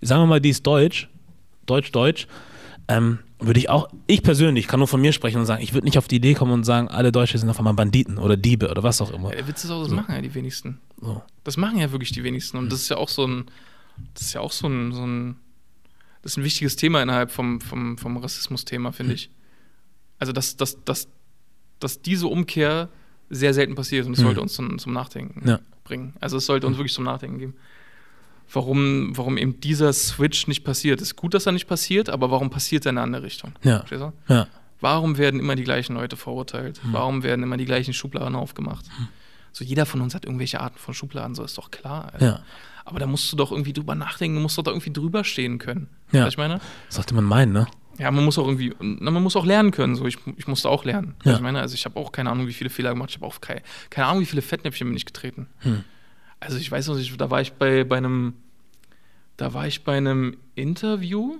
sagen wir mal, die ist deutsch, deutsch, deutsch, ähm, würde ich auch, ich persönlich kann nur von mir sprechen und sagen, ich würde nicht auf die Idee kommen und sagen, alle Deutsche sind auf einmal Banditen oder Diebe oder was auch immer. Der Witz ist auch, das machen ja die wenigsten. So. Das machen ja wirklich die wenigsten. Und das ist ja auch so ein, das ist ja auch so ein, so ein, das ist ein wichtiges Thema innerhalb vom, vom, vom Rassismus-Thema, finde ich. Also, dass, dass, dass, dass diese Umkehr sehr selten passiert und es sollte uns zum, zum Nachdenken Ja. Bringen. Also, es sollte uns wirklich zum Nachdenken geben. Warum, warum eben dieser Switch nicht passiert. Ist gut, dass er nicht passiert, aber warum passiert er in eine andere Richtung? Ja. Ja. Warum werden immer die gleichen Leute verurteilt? Hm. Warum werden immer die gleichen Schubladen aufgemacht? So jeder von uns hat irgendwelche Arten von Schubladen, so ist doch klar. Alter. Ja. Aber da musst du doch irgendwie drüber nachdenken, du musst doch da irgendwie drüber stehen können. Ja. Was ich meine? Sollte man meinen, ne? Ja, man muss auch irgendwie, na, man muss auch lernen können. So, ich, ich musste auch lernen. Ja. Was ich meine, also ich habe auch keine Ahnung, wie viele Fehler gemacht. Ich habe auch keine, keine Ahnung, wie viele Fettnäpfchen bin ich getreten. Hm. Also ich weiß noch, ich, da war ich bei, bei einem, da war ich bei einem Interview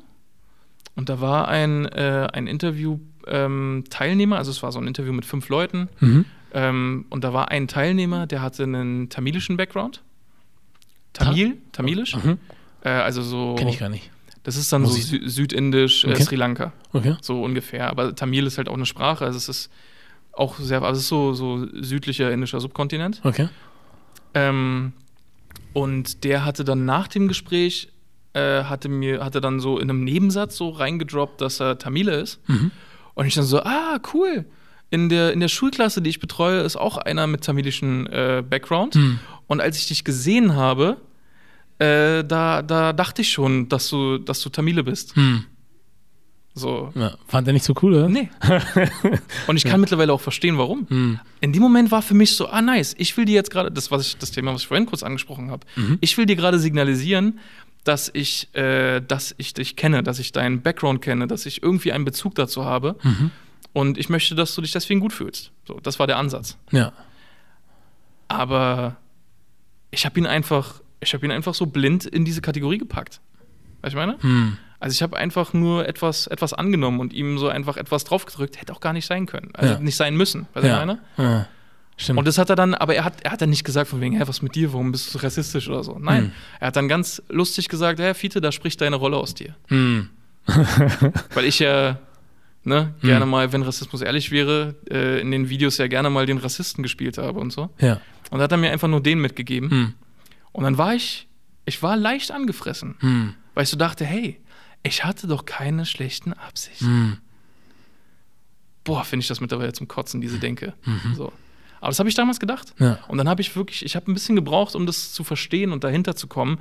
und da war ein, äh, ein Interview-Teilnehmer, also es war so ein Interview mit fünf Leuten Mhm. ähm, und da war ein Teilnehmer, der hatte einen tamilischen Background. Tamil, tamilisch. Mhm. Äh, also so, Kenn ich gar nicht. Das ist dann Muss so Sü südindisch, äh, Okay. Sri Lanka, Okay. so ungefähr. Aber Tamil ist halt auch eine Sprache, also es ist auch sehr, also es ist so, so südlicher indischer Subkontinent. Okay. Ähm, und der hatte dann nach dem Gespräch, äh, hatte mir, hatte dann so in einem Nebensatz so reingedroppt, dass er Tamile ist. Mhm. Und ich dann so, ah, cool. In der, in der Schulklasse, die ich betreue, ist auch einer mit tamilischen äh, Background. Mhm. Und als ich dich gesehen habe, äh, da, da dachte ich schon, dass du, dass du Tamile bist. Hm. So. Ja. Fand er nicht so cool, oder? Nee. *laughs* Und ich kann mittlerweile auch verstehen, warum. Hm. In dem Moment war für mich so, ah nice, ich will dir jetzt gerade, das was ich, das Thema, was ich vorhin kurz angesprochen habe, Mhm. ich will dir gerade signalisieren, dass ich, äh, dass ich dich kenne, dass ich deinen Background kenne, dass ich irgendwie einen Bezug dazu habe. Mhm. Und ich möchte, dass du dich deswegen gut fühlst. So, das war der Ansatz. Ja. Aber ich habe ihn einfach, ich habe ihn einfach so blind in diese Kategorie gepackt. Weißt du, was ich meine? Hm. Also ich habe einfach nur etwas, etwas angenommen und ihm so einfach etwas draufgedrückt. Hätte auch gar nicht sein können. Also Ja. nicht sein müssen. Weißt du, was ich Ja. meine? ja. Stimmt. Und das hat er dann, aber er hat, er hat dann nicht gesagt von wegen, hä, was mit dir, warum bist du rassistisch oder so. Nein, Hm. er hat dann ganz lustig gesagt, hä, Fiete, da spricht deine Rolle aus dir. hm. *laughs* Weil ich ja, ne, gerne mal, wenn Rassismus ehrlich wäre, äh, in den Videos ja gerne mal den Rassisten gespielt habe und so. Ja. Und da hat er mir einfach nur den mitgegeben. Und dann war ich, ich war leicht angefressen, Hm. weil ich so dachte, hey, ich hatte doch keine schlechten Absichten. Hm. Boah, finde ich das mittlerweile zum Kotzen, diese Denke. Mhm. So. Aber das habe ich damals gedacht. Ja. Und dann habe ich wirklich, ich habe ein bisschen gebraucht, um das zu verstehen und dahinter zu kommen,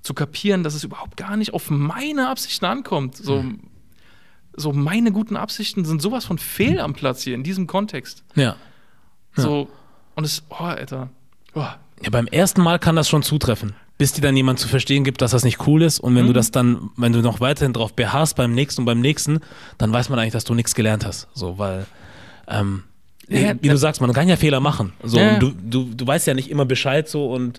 zu kapieren, dass es überhaupt gar nicht auf meine Absichten ankommt. So, so meine guten Absichten sind sowas von fehl am Platz hier in diesem Kontext. Ja. So, und es, oh, Alter. Oh. Ja, beim ersten Mal kann das schon zutreffen, bis dir dann jemand zu verstehen gibt, dass das nicht cool ist. Und wenn du Mhm. das dann, wenn du noch weiterhin drauf beharrst beim nächsten und beim nächsten, dann weiß man eigentlich, dass du nichts gelernt hast. So, weil, ähm, Ja, wie du sagst, man kann ja Fehler machen. So, Ja. und du, du, du weißt ja nicht immer Bescheid so und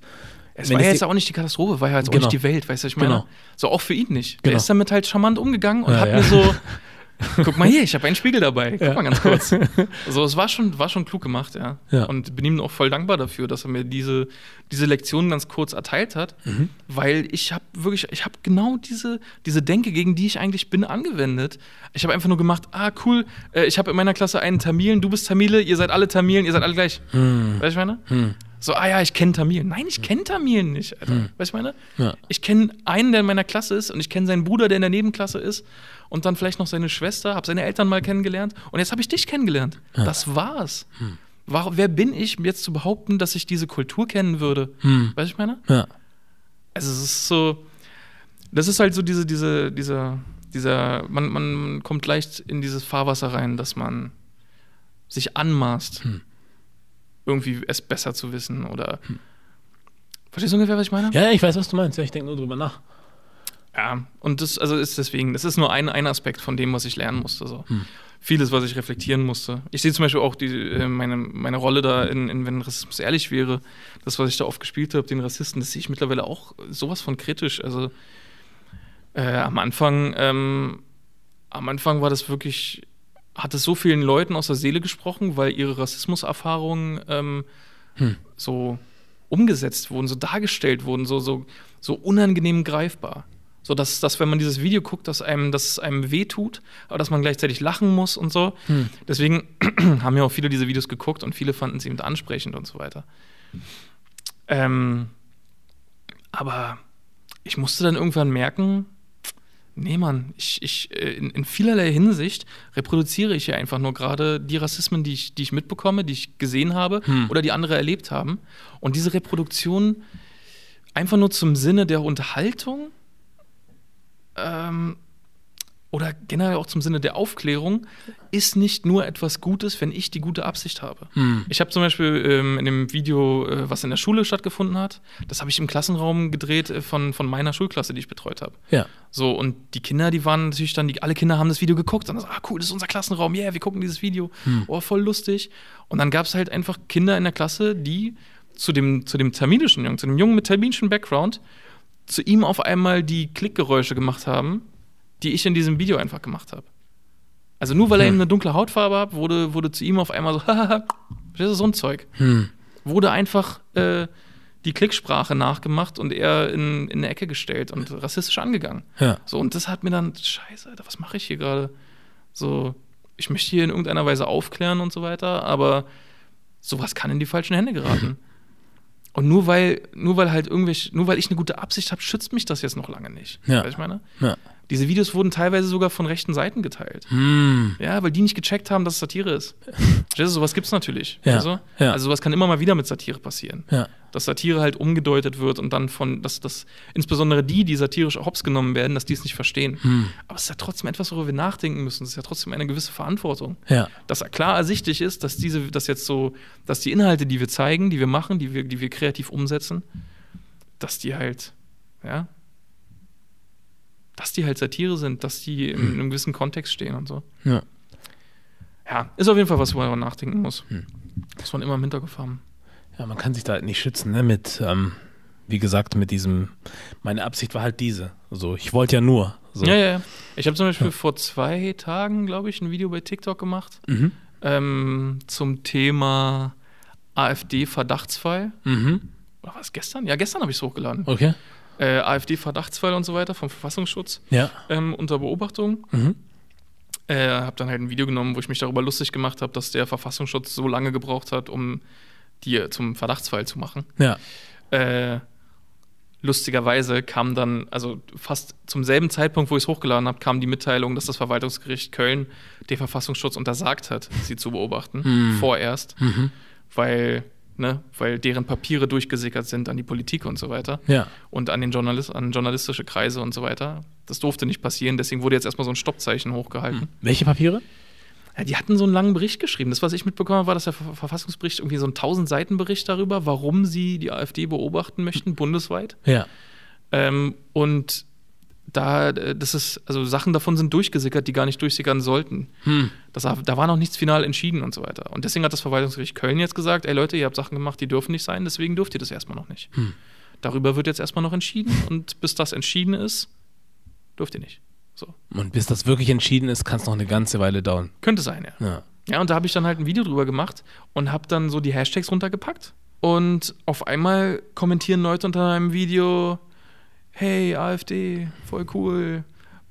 Es war ja jetzt auch nicht die Katastrophe, war ja jetzt auch Genau. nicht die Welt, weißt du, ich meine? Genau. So auch für ihn nicht. Der Genau. ist damit halt charmant umgegangen und Ja, hat mir so, *laughs* *laughs* guck mal hier, ich habe einen Spiegel dabei. Guck Ja. mal ganz kurz. *laughs* Also es war schon, war schon klug gemacht, ja. Ja. Und bin ihm auch voll dankbar dafür, dass er mir diese, diese Lektion ganz kurz erteilt hat, Mhm. weil ich habe wirklich, ich habe genau diese, diese Denke, gegen die ich eigentlich bin, angewendet. Ich habe einfach nur gemacht, ah cool, äh, ich habe in meiner Klasse einen Tamilen, du bist Tamile, ihr seid alle Tamilen, ihr seid alle gleich. Hm. Weißt du, ich meine? Hm. So, ah ja, ich kenne Tamilen. Nein, ich kenne Tamilen nicht, Alter. Weißt du, ich meine? Ja. Ich kenne einen, der in meiner Klasse ist und ich kenne seinen Bruder, der in der Nebenklasse ist und dann vielleicht noch seine Schwester, habe seine Eltern mal kennengelernt und jetzt habe ich dich kennengelernt. Das war's. Warum, wer bin ich, jetzt zu behaupten, dass ich diese Kultur kennen würde? Hm. Weißt du, was ich meine? Ja. Also es ist so, das ist halt so diese, diese, dieser, dieser, man, man kommt leicht in dieses Fahrwasser rein, dass man sich anmaßt, Hm. irgendwie es besser zu wissen oder Verstehst du ungefähr, was ich meine? ja, ich weiß, was du meinst. Ja, ich denke nur drüber nach. Ja, und das also ist deswegen, das ist nur ein, ein Aspekt von dem, was ich lernen musste. So. Hm. Vieles, was ich reflektieren musste. Ich sehe zum Beispiel auch die, äh, meine, meine Rolle da, in, in, wenn Rassismus ehrlich wäre, das, was ich da oft gespielt habe, den Rassisten, das sehe ich mittlerweile auch sowas von kritisch. Also äh, am Anfang, ähm, am Anfang war das wirklich, hat es so vielen Leuten aus der Seele gesprochen, weil ihre Rassismuserfahrungen ähm, Hm. so umgesetzt wurden, so dargestellt wurden, so, so, so unangenehm greifbar. So dass, dass, wenn man dieses Video guckt, dass einem, dass es einem wehtut, aber dass man gleichzeitig lachen muss und so. Hm. Deswegen *clears throat* haben ja auch viele diese Videos geguckt und viele fanden sie eben ansprechend und so weiter. Ähm, aber ich musste dann irgendwann merken, nee, Mann, ich, ich, äh, in, in vielerlei Hinsicht reproduziere ich ja einfach nur gerade die Rassismen, die ich, die ich mitbekomme, die ich gesehen habe Hm. oder die andere erlebt haben. Und diese Reproduktion einfach nur zum Sinne der Unterhaltung ähm, oder generell auch zum Sinne der Aufklärung ist nicht nur etwas Gutes, wenn ich die gute Absicht habe. Hm. Ich habe zum Beispiel ähm, in dem Video, äh, was in der Schule stattgefunden hat, das habe ich im Klassenraum gedreht äh, von, von meiner Schulklasse, die ich betreut habe. Ja. So, und die Kinder, die waren natürlich dann, die, alle Kinder haben das Video geguckt und dann so, ah cool, das ist unser Klassenraum, yeah, wir gucken dieses Video. Hm. Oh, voll lustig. Und dann gab es halt einfach Kinder in der Klasse, die zu dem, zu dem terminischen Jungen, zu dem Jungen mit terminischen Background, zu ihm auf einmal die Klickgeräusche gemacht haben, die ich in diesem Video einfach gemacht habe. Also nur weil er Hm. eben eine dunkle Hautfarbe hat, wurde, wurde zu ihm auf einmal so, *laughs* hahaha, das ist so ein Zeug. Hm. Wurde einfach äh, die Klicksprache nachgemacht und er in, in eine Ecke gestellt und rassistisch angegangen. Ja. So, und das hat mir dann, scheiße, Alter, was mache ich hier gerade? So, ich möchte hier in irgendeiner Weise aufklären und so weiter, aber sowas kann in die falschen Hände geraten. Und nur weil, nur weil halt irgendwelche, nur weil ich eine gute Absicht habe, schützt mich das jetzt noch lange nicht. Ja. Weißt ich meine? Ja. Diese Videos wurden teilweise sogar von rechten Seiten geteilt. Hm. Ja, weil die nicht gecheckt haben, dass es Satire ist. *laughs* Du, sowas gibt's natürlich. Ja, Also, ja. also sowas kann immer mal wieder mit Satire passieren. Ja. Dass Satire halt umgedeutet wird und dann von, dass das insbesondere die, die satirisch hops genommen werden, dass die es nicht verstehen. Hm. Aber es ist ja trotzdem etwas, worüber wir nachdenken müssen. Es ist ja trotzdem eine gewisse Verantwortung. Ja. Dass klar ersichtlich ist, dass diese, dass jetzt so, dass die Inhalte, die wir zeigen, die wir machen, die wir, die wir kreativ umsetzen, dass die halt, ja, dass die halt Satire sind, dass die in einem gewissen Kontext stehen und so. Ja. Ja, ist auf jeden Fall was, wo man nachdenken muss. Hm. Muss man immer im Hinterkopf haben. Ja, man kann sich da halt nicht schützen, ne? Mit, ähm, wie gesagt, mit diesem. Meine Absicht war halt diese. So, ich wollte ja nur. So. Ja, ja, ja. Ich habe zum Beispiel vor zwei Tagen, glaube ich, ein Video bei TikTok gemacht Mhm. ähm, zum Thema AfD-Verdachtsfall. Mhm. Oder war es gestern? Ja, gestern habe ich es hochgeladen. Okay. Äh, AfD-Verdachtsfall und so weiter vom Verfassungsschutz Ja. ähm, unter Beobachtung. Mhm. Äh, habe dann halt ein Video genommen, wo ich mich darüber lustig gemacht habe, dass der Verfassungsschutz so lange gebraucht hat, um die zum Verdachtsfall zu machen. Ja. Äh, lustigerweise kam dann, also fast zum selben Zeitpunkt, wo ich es hochgeladen habe, kam die Mitteilung, dass das Verwaltungsgericht Köln den Verfassungsschutz untersagt hat, sie zu beobachten, Hm. vorerst, Mhm. weil, ne, weil deren Papiere durchgesickert sind an die Politik und so weiter Ja. und an den Journalist, an journalistische Kreise und so weiter. Das durfte nicht passieren, deswegen wurde jetzt erstmal so ein Stoppzeichen hochgehalten. Welche Papiere? Ja, die hatten so einen langen Bericht geschrieben. Das, was ich mitbekommen habe, war, dass der Ver- Verfassungsbericht irgendwie so ein 1000 Seiten Bericht darüber, warum sie die AfD beobachten möchten, bundesweit. Ja. Ähm, und da, äh, das ist, also Sachen davon sind durchgesickert, die gar nicht durchsickern sollten. Hm. Das, da war noch nichts final entschieden und so weiter. Und deswegen hat das Verwaltungsgericht Köln jetzt gesagt, ey Leute, ihr habt Sachen gemacht, die dürfen nicht sein, deswegen dürft ihr das erstmal noch nicht. Hm. Darüber wird jetzt erstmal noch entschieden und bis das entschieden ist, dürft ihr nicht. So. Und bis das wirklich entschieden ist, kann es noch eine ganze Weile dauern. Könnte sein, ja. Ja. Ja, und da habe ich dann halt ein Video drüber gemacht und habe dann so die Hashtags runtergepackt. Und auf einmal kommentieren Leute unter einem Video: Hey, AfD, voll cool,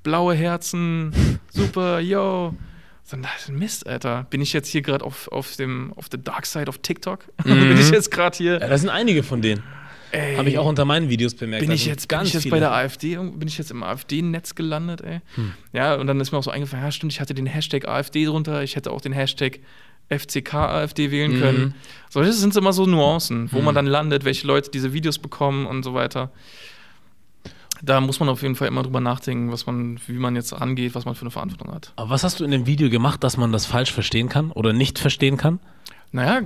blaue Herzen, *laughs* super, yo. So, Mist, Alter. Bin ich jetzt hier gerade auf, auf, dem, auf the dark side of TikTok? Mhm. *laughs* bin ich jetzt gerade hier? ja, das sind einige von denen. Habe ich auch unter meinen Videos bemerkt. bin ich sind jetzt, bin ich jetzt viele. bei der AfD, bin ich jetzt im AfD-Netz gelandet, ey? Ja, und dann ist mir auch so eingefallen, ja, stimmt, ich hatte den Hashtag AfD drunter, ich hätte auch den Hashtag FCK AfD wählen Mhm. können. So, das sind immer so Nuancen, wo man dann landet, welche Leute diese Videos bekommen und so weiter. Da muss man auf jeden Fall immer drüber nachdenken, was man, wie man jetzt rangeht, was man für eine Verantwortung hat. Aber was hast du in dem Video gemacht, dass man das falsch verstehen kann oder nicht verstehen kann? Naja,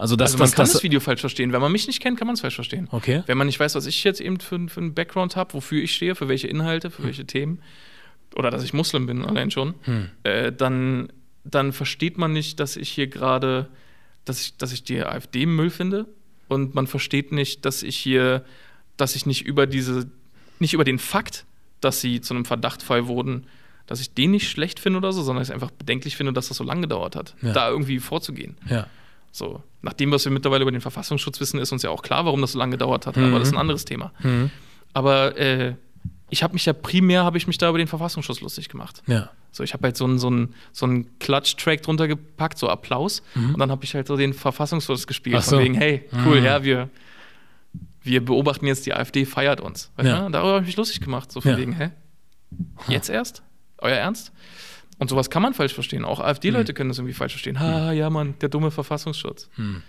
Also, dass also man das, kann das, das Video falsch verstehen. Wenn man mich nicht kennt, kann man es falsch verstehen. Okay. Wenn man nicht weiß, was ich jetzt eben für, für einen Background habe, wofür ich stehe, für welche Inhalte, für welche Themen, oder dass ich Muslim bin, allein schon, Hm. äh, dann, dann versteht man nicht, dass ich hier gerade, dass ich, dass ich die AfD Müll finde. Und man versteht nicht, dass ich hier, dass ich nicht über diese, nicht über den Fakt, dass sie zu einem Verdachtfall wurden, dass ich den nicht schlecht finde oder so, sondern dass ich einfach bedenklich finde, dass das so lange gedauert hat, Ja. da irgendwie vorzugehen. Ja. So, nach dem, was wir mittlerweile über den Verfassungsschutz wissen, ist uns ja auch klar, warum das so lange gedauert hat, Mhm. aber das ist ein anderes Thema. Mhm. Aber äh, ich habe mich ja primär, habe ich mich da über den Verfassungsschutz lustig gemacht. Ja. So, ich habe halt so einen so einen- so einen Klatsch-Track drunter gepackt, so Applaus, und dann habe ich halt so den Verfassungsschutz gespielt, Mhm. Ach so. von wegen, hey, cool, Mhm. ja, wir, wir beobachten jetzt, die AfD feiert uns. Ja. Darüber habe ich mich lustig gemacht, so von Ja. wegen, hä? Jetzt erst? Euer Ernst? Und sowas kann man falsch verstehen. Auch AfD-Leute können das irgendwie falsch verstehen. Ha, ja, Mann, der dumme Verfassungsschutz. Hm.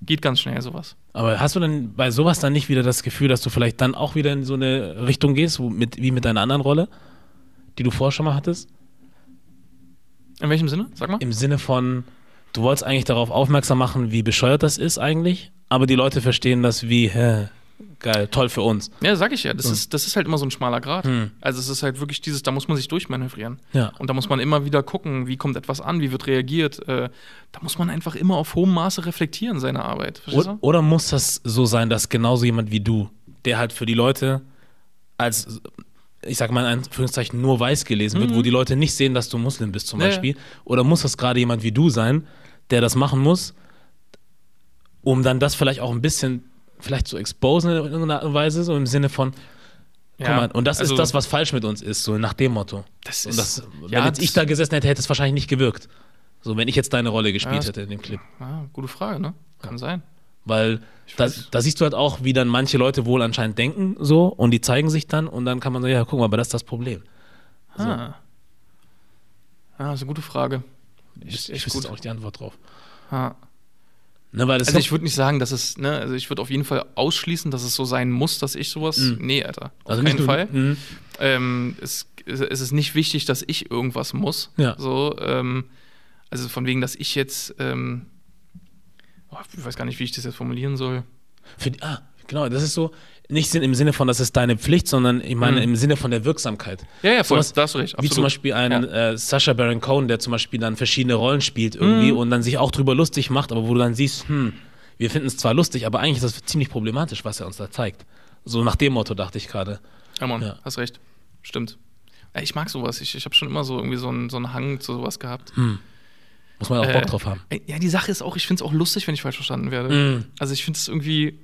Geht ganz schnell, sowas. Aber hast du denn bei sowas dann nicht wieder das Gefühl, dass du vielleicht dann auch wieder in so eine Richtung gehst, mit, wie mit deiner anderen Rolle, die du vorher schon mal hattest? In welchem Sinne? Sag mal. Im Sinne von, du wolltest eigentlich darauf aufmerksam machen, wie bescheuert das ist eigentlich, aber die Leute verstehen das wie, hä, geil, toll für uns. Ja, sag ich ja. Das, ist, das ist halt immer so ein schmaler Grad. Hm. Also es ist halt wirklich dieses, da muss man sich durchmanövrieren. Ja. Und da muss man immer wieder gucken, wie kommt etwas an, wie wird reagiert. Äh, da muss man einfach immer auf hohem Maße reflektieren, seine Arbeit. Oder, oder muss das so sein, dass genauso jemand wie du, der halt für die Leute als, ich sag mal in Anführungszeichen, nur weiß gelesen wird, wo die Leute nicht sehen, dass du Muslim bist zum ja. Beispiel, oder muss das gerade jemand wie du sein, der das machen muss, um dann das vielleicht auch ein bisschen vielleicht zu exposen in irgendeiner Art und Weise, so im Sinne von, guck mal, und das also, ist das, was falsch mit uns ist, so nach dem Motto. Das ist, das, wenn ja, jetzt ich da gesessen hätte, hätte es wahrscheinlich nicht gewirkt. So, wenn ich jetzt deine Rolle gespielt das- hätte in dem Clip. Ah, gute Frage, ne? Kann sein. Weil da, da siehst du halt auch, wie dann manche Leute wohl anscheinend denken, so, und die zeigen sich dann und dann kann man sagen, ja, guck mal, aber das ist das Problem. Ah. Ah, das ist eine gute Frage. Ich, ich echt wüsste auch nicht die Antwort drauf. Ah. Ne, Also ich würde nicht sagen, dass es, ne, also ich würde auf jeden Fall ausschließen, dass es so sein muss, dass ich sowas. Nee, Alter. Auf also keinen Fall. Mhm. Ähm, es, es ist nicht wichtig, dass ich irgendwas muss. Ja. So, ähm, also von wegen, dass ich jetzt, ähm, oh, ich weiß gar nicht, wie ich das jetzt formulieren soll. Für ah, genau, das ist so, nicht im Sinne von, das ist deine Pflicht, sondern ich meine Mhm. im Sinne von der Wirksamkeit. Ja, ja, voll, da hast du recht. Wie zum Beispiel ein Ja. äh, Sacha Baron Cohen, der zum Beispiel dann verschiedene Rollen spielt irgendwie Mhm. und dann sich auch drüber lustig macht, aber wo du dann siehst, hm, wir finden es zwar lustig, aber eigentlich ist das ziemlich problematisch, was er uns da zeigt. So nach dem Motto dachte ich gerade. Ja, Mann, Ja. hast recht. Stimmt. Ich mag sowas. Ich, ich habe schon immer so irgendwie so einen, so einen Hang zu sowas gehabt. Muss man auch Äh, Bock drauf haben. ey, Ja, die Sache ist auch, ich finde es auch lustig, wenn ich falsch verstanden werde. Mhm. Also ich finde es irgendwie,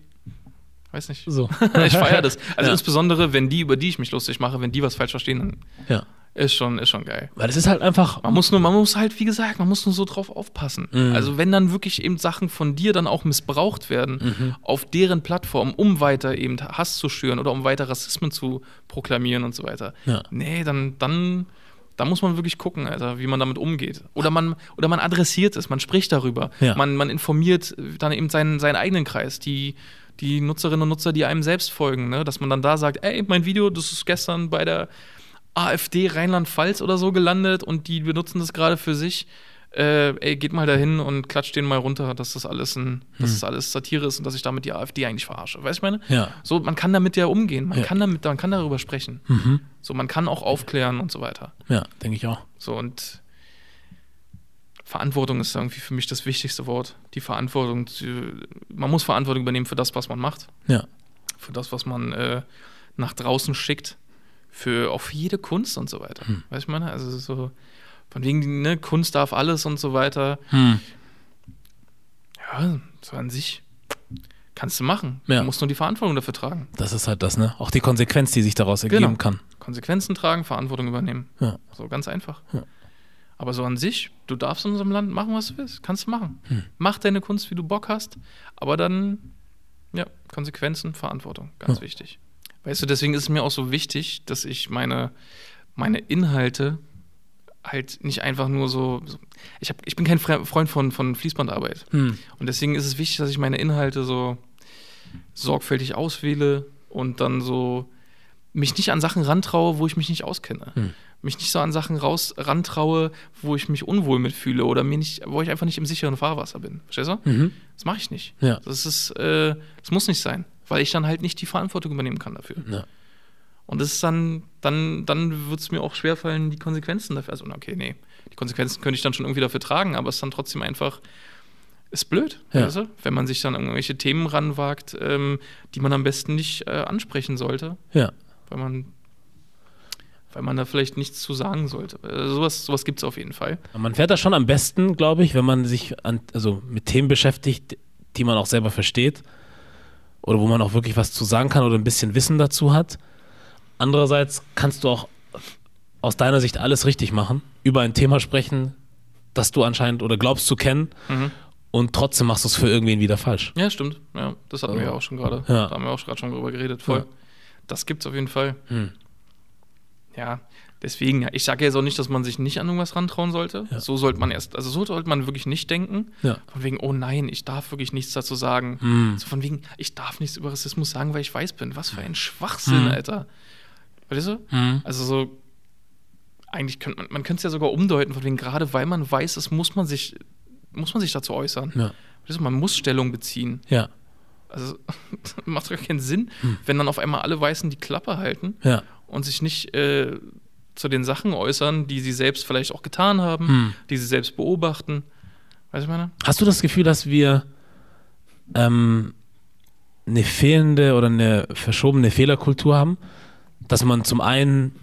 weiß nicht. So. *laughs* ich feiere das. Also Ja. insbesondere, wenn die, über die ich mich lustig mache, wenn die was falsch verstehen, dann Ja. ist schon, ist schon geil. Weil es ist halt einfach. Man muss nur, man muss halt, wie gesagt, man muss nur so drauf aufpassen. Mhm. Also wenn dann wirklich eben Sachen von dir dann auch missbraucht werden Mhm. auf deren Plattform, um weiter eben Hass zu schüren oder um weiter Rassismen zu proklamieren und so weiter. Ja. Nee, dann, dann, da muss man wirklich gucken, Alter, wie man damit umgeht. Oder man, oder man adressiert es, man spricht darüber. Ja. Man, man informiert dann eben seinen, seinen eigenen Kreis, die, die Nutzerinnen und Nutzer, die einem selbst folgen, ne? dass man dann da sagt, ey, mein Video, das ist gestern bei der AfD Rheinland-Pfalz oder so gelandet und die benutzen das gerade für sich. Äh, ey, geht mal dahin und klatscht den mal runter, dass das alles ein, dass das alles Satire ist und dass ich damit die AfD eigentlich verarsche. Weißt du, ich meine? Ja. So, man kann damit ja umgehen, man Ja. kann damit, man kann darüber sprechen. Mhm. So, man kann auch aufklären und so weiter. Ja, denke ich auch. So und Verantwortung ist irgendwie für mich das wichtigste Wort. Die Verantwortung, man muss Verantwortung übernehmen für das, was man macht, Ja. für das, was man äh, nach draußen schickt, für auch für jede Kunst und so weiter. Hm. Weißt du, meine? Also so von wegen, ne, Kunst darf alles und so weiter. Hm. Ja, so an sich kannst du machen. Ja. Du musst nur die Verantwortung dafür tragen. Das ist halt das, ne? Auch die Konsequenz, die sich daraus ergeben Genau. kann. Konsequenzen tragen, Verantwortung übernehmen. Ja. So ganz einfach. Ja. Aber so an sich, du darfst in unserem Land machen, was du willst. Kannst du machen. Hm. Mach deine Kunst, wie du Bock hast. Aber dann, ja, Konsequenzen, Verantwortung. Ganz Ja. wichtig. Weißt du, deswegen ist es mir auch so wichtig, dass ich meine, meine Inhalte halt nicht einfach nur so. so ich, hab, ich bin kein Fre- Freund von, von Fließbandarbeit. Hm. Und deswegen ist es wichtig, dass ich meine Inhalte so sorgfältig auswähle und dann so mich nicht an Sachen rantraue, wo ich mich nicht auskenne. Mich nicht so an Sachen raus rantraue, wo ich mich unwohl mitfühle oder mir nicht, wo ich einfach nicht im sicheren Fahrwasser bin. Verstehst du? Mhm. Das mache ich nicht. Ja. Das ist, äh, das muss nicht sein, weil ich dann halt nicht die Verantwortung übernehmen kann dafür. Ja. Und das ist dann, dann, dann wird es mir auch schwerfallen, die Konsequenzen dafür. Also, okay, nee, die Konsequenzen könnte ich dann schon irgendwie dafür tragen, aber es ist dann trotzdem einfach, ist blöd, Ja. weißt du? wenn man sich dann an irgendwelche Themen ranwagt, ähm, die man am besten nicht äh, ansprechen sollte, Ja. weil man, weil man da vielleicht nichts zu sagen sollte. Äh, sowas sowas gibt es auf jeden Fall. Man fährt da schon am besten, glaube ich, wenn man sich an, also mit Themen beschäftigt, die man auch selber versteht oder wo man auch wirklich was zu sagen kann oder ein bisschen Wissen dazu hat. Andererseits kannst du auch aus deiner Sicht alles richtig machen, über ein Thema sprechen, das du anscheinend oder glaubst zu kennen Mhm. und trotzdem machst du es für irgendwen wieder falsch. Ja, stimmt. Ja, das hatten wir ja Also, auch schon gerade. ja. Da haben wir auch gerade schon drüber geredet. Voll. Ja. Das gibt's auf jeden Fall. Hm. Ja, deswegen, ich sage jetzt auch nicht, dass man sich nicht an irgendwas rantrauen sollte. Ja. So sollte man erst, also so sollte man wirklich nicht denken. Ja. Von wegen, oh nein, ich darf wirklich nichts dazu sagen. Hm. So von wegen, ich darf nichts über Rassismus sagen, weil ich weiß bin. Was für ein Schwachsinn, Hm. Alter. Weißt du? Hm. Also so, eigentlich könnte man, man könnte es ja sogar umdeuten, von wegen, gerade weil man weiß, es muss man sich, muss man sich dazu äußern. Ja. Weißt du, man muss Stellung beziehen. Ja. Also *laughs* macht doch keinen Sinn, Hm. wenn dann auf einmal alle Weißen die Klappe halten Ja. Und sich nicht äh, zu den Sachen äußern, die sie selbst vielleicht auch getan haben, Hm. die sie selbst beobachten. Weißt du, meine? Hast du das Gefühl, dass wir ähm, eine fehlende oder eine verschobene Fehlerkultur haben? Dass man zum einen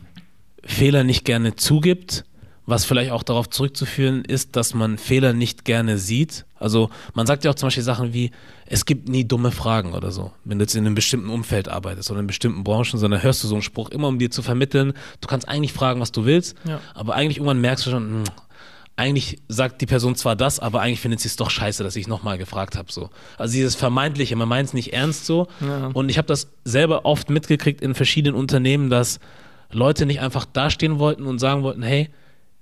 Fehler nicht gerne zugibt, was vielleicht auch darauf zurückzuführen ist, dass man Fehler nicht gerne sieht. Also man sagt ja auch zum Beispiel Sachen wie, es gibt nie dumme Fragen oder so, wenn du jetzt in einem bestimmten Umfeld arbeitest oder in bestimmten Branchen, sondern hörst du so einen Spruch immer, um dir zu vermitteln, du kannst eigentlich fragen, was du willst, Ja. aber eigentlich irgendwann merkst du schon, hm, eigentlich sagt die Person zwar das, aber eigentlich findet sie es doch scheiße, dass ich nochmal gefragt habe. So. Also dieses Vermeintliche, man meint es nicht ernst so. Ja. Und ich habe das selber oft mitgekriegt in verschiedenen Unternehmen, dass Leute nicht einfach dastehen wollten und sagen wollten, hey,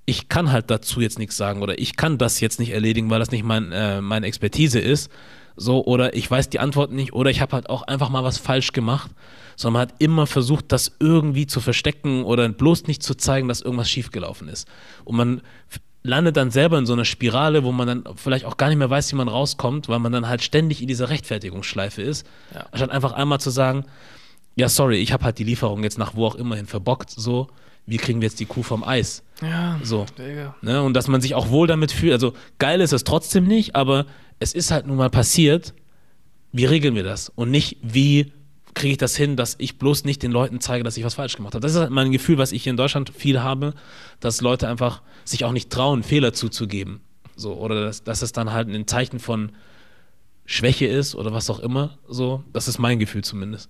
ich kann halt dazu jetzt nichts sagen oder ich kann das jetzt nicht erledigen, weil das nicht mein, äh, meine Expertise ist. So, oder ich weiß die Antwort nicht, oder ich habe halt auch einfach mal was falsch gemacht, sondern man hat immer versucht, das irgendwie zu verstecken oder bloß nicht zu zeigen, dass irgendwas schiefgelaufen ist. Und man landet dann selber in so einer Spirale, wo man dann vielleicht auch gar nicht mehr weiß, wie man rauskommt, weil man dann halt ständig in dieser Rechtfertigungsschleife ist, ja. anstatt einfach einmal zu sagen, ja, sorry, ich habe halt die Lieferung jetzt nach wo auch immer hin verbockt, so, wie kriegen wir jetzt die Kuh vom Eis? Ja, so. Ne? Und dass man sich auch wohl damit fühlt, also geil ist es trotzdem nicht, aber es ist halt nun mal passiert, wie regeln wir das? Und nicht, wie kriege ich das hin, dass ich bloß nicht den Leuten zeige, dass ich was falsch gemacht habe. Das ist halt mein Gefühl, was ich hier in Deutschland viel habe, dass Leute einfach sich auch nicht trauen, Fehler zuzugeben. So, oder dass, dass es dann halt ein Zeichen von Schwäche ist oder was auch immer. So, das ist mein Gefühl zumindest.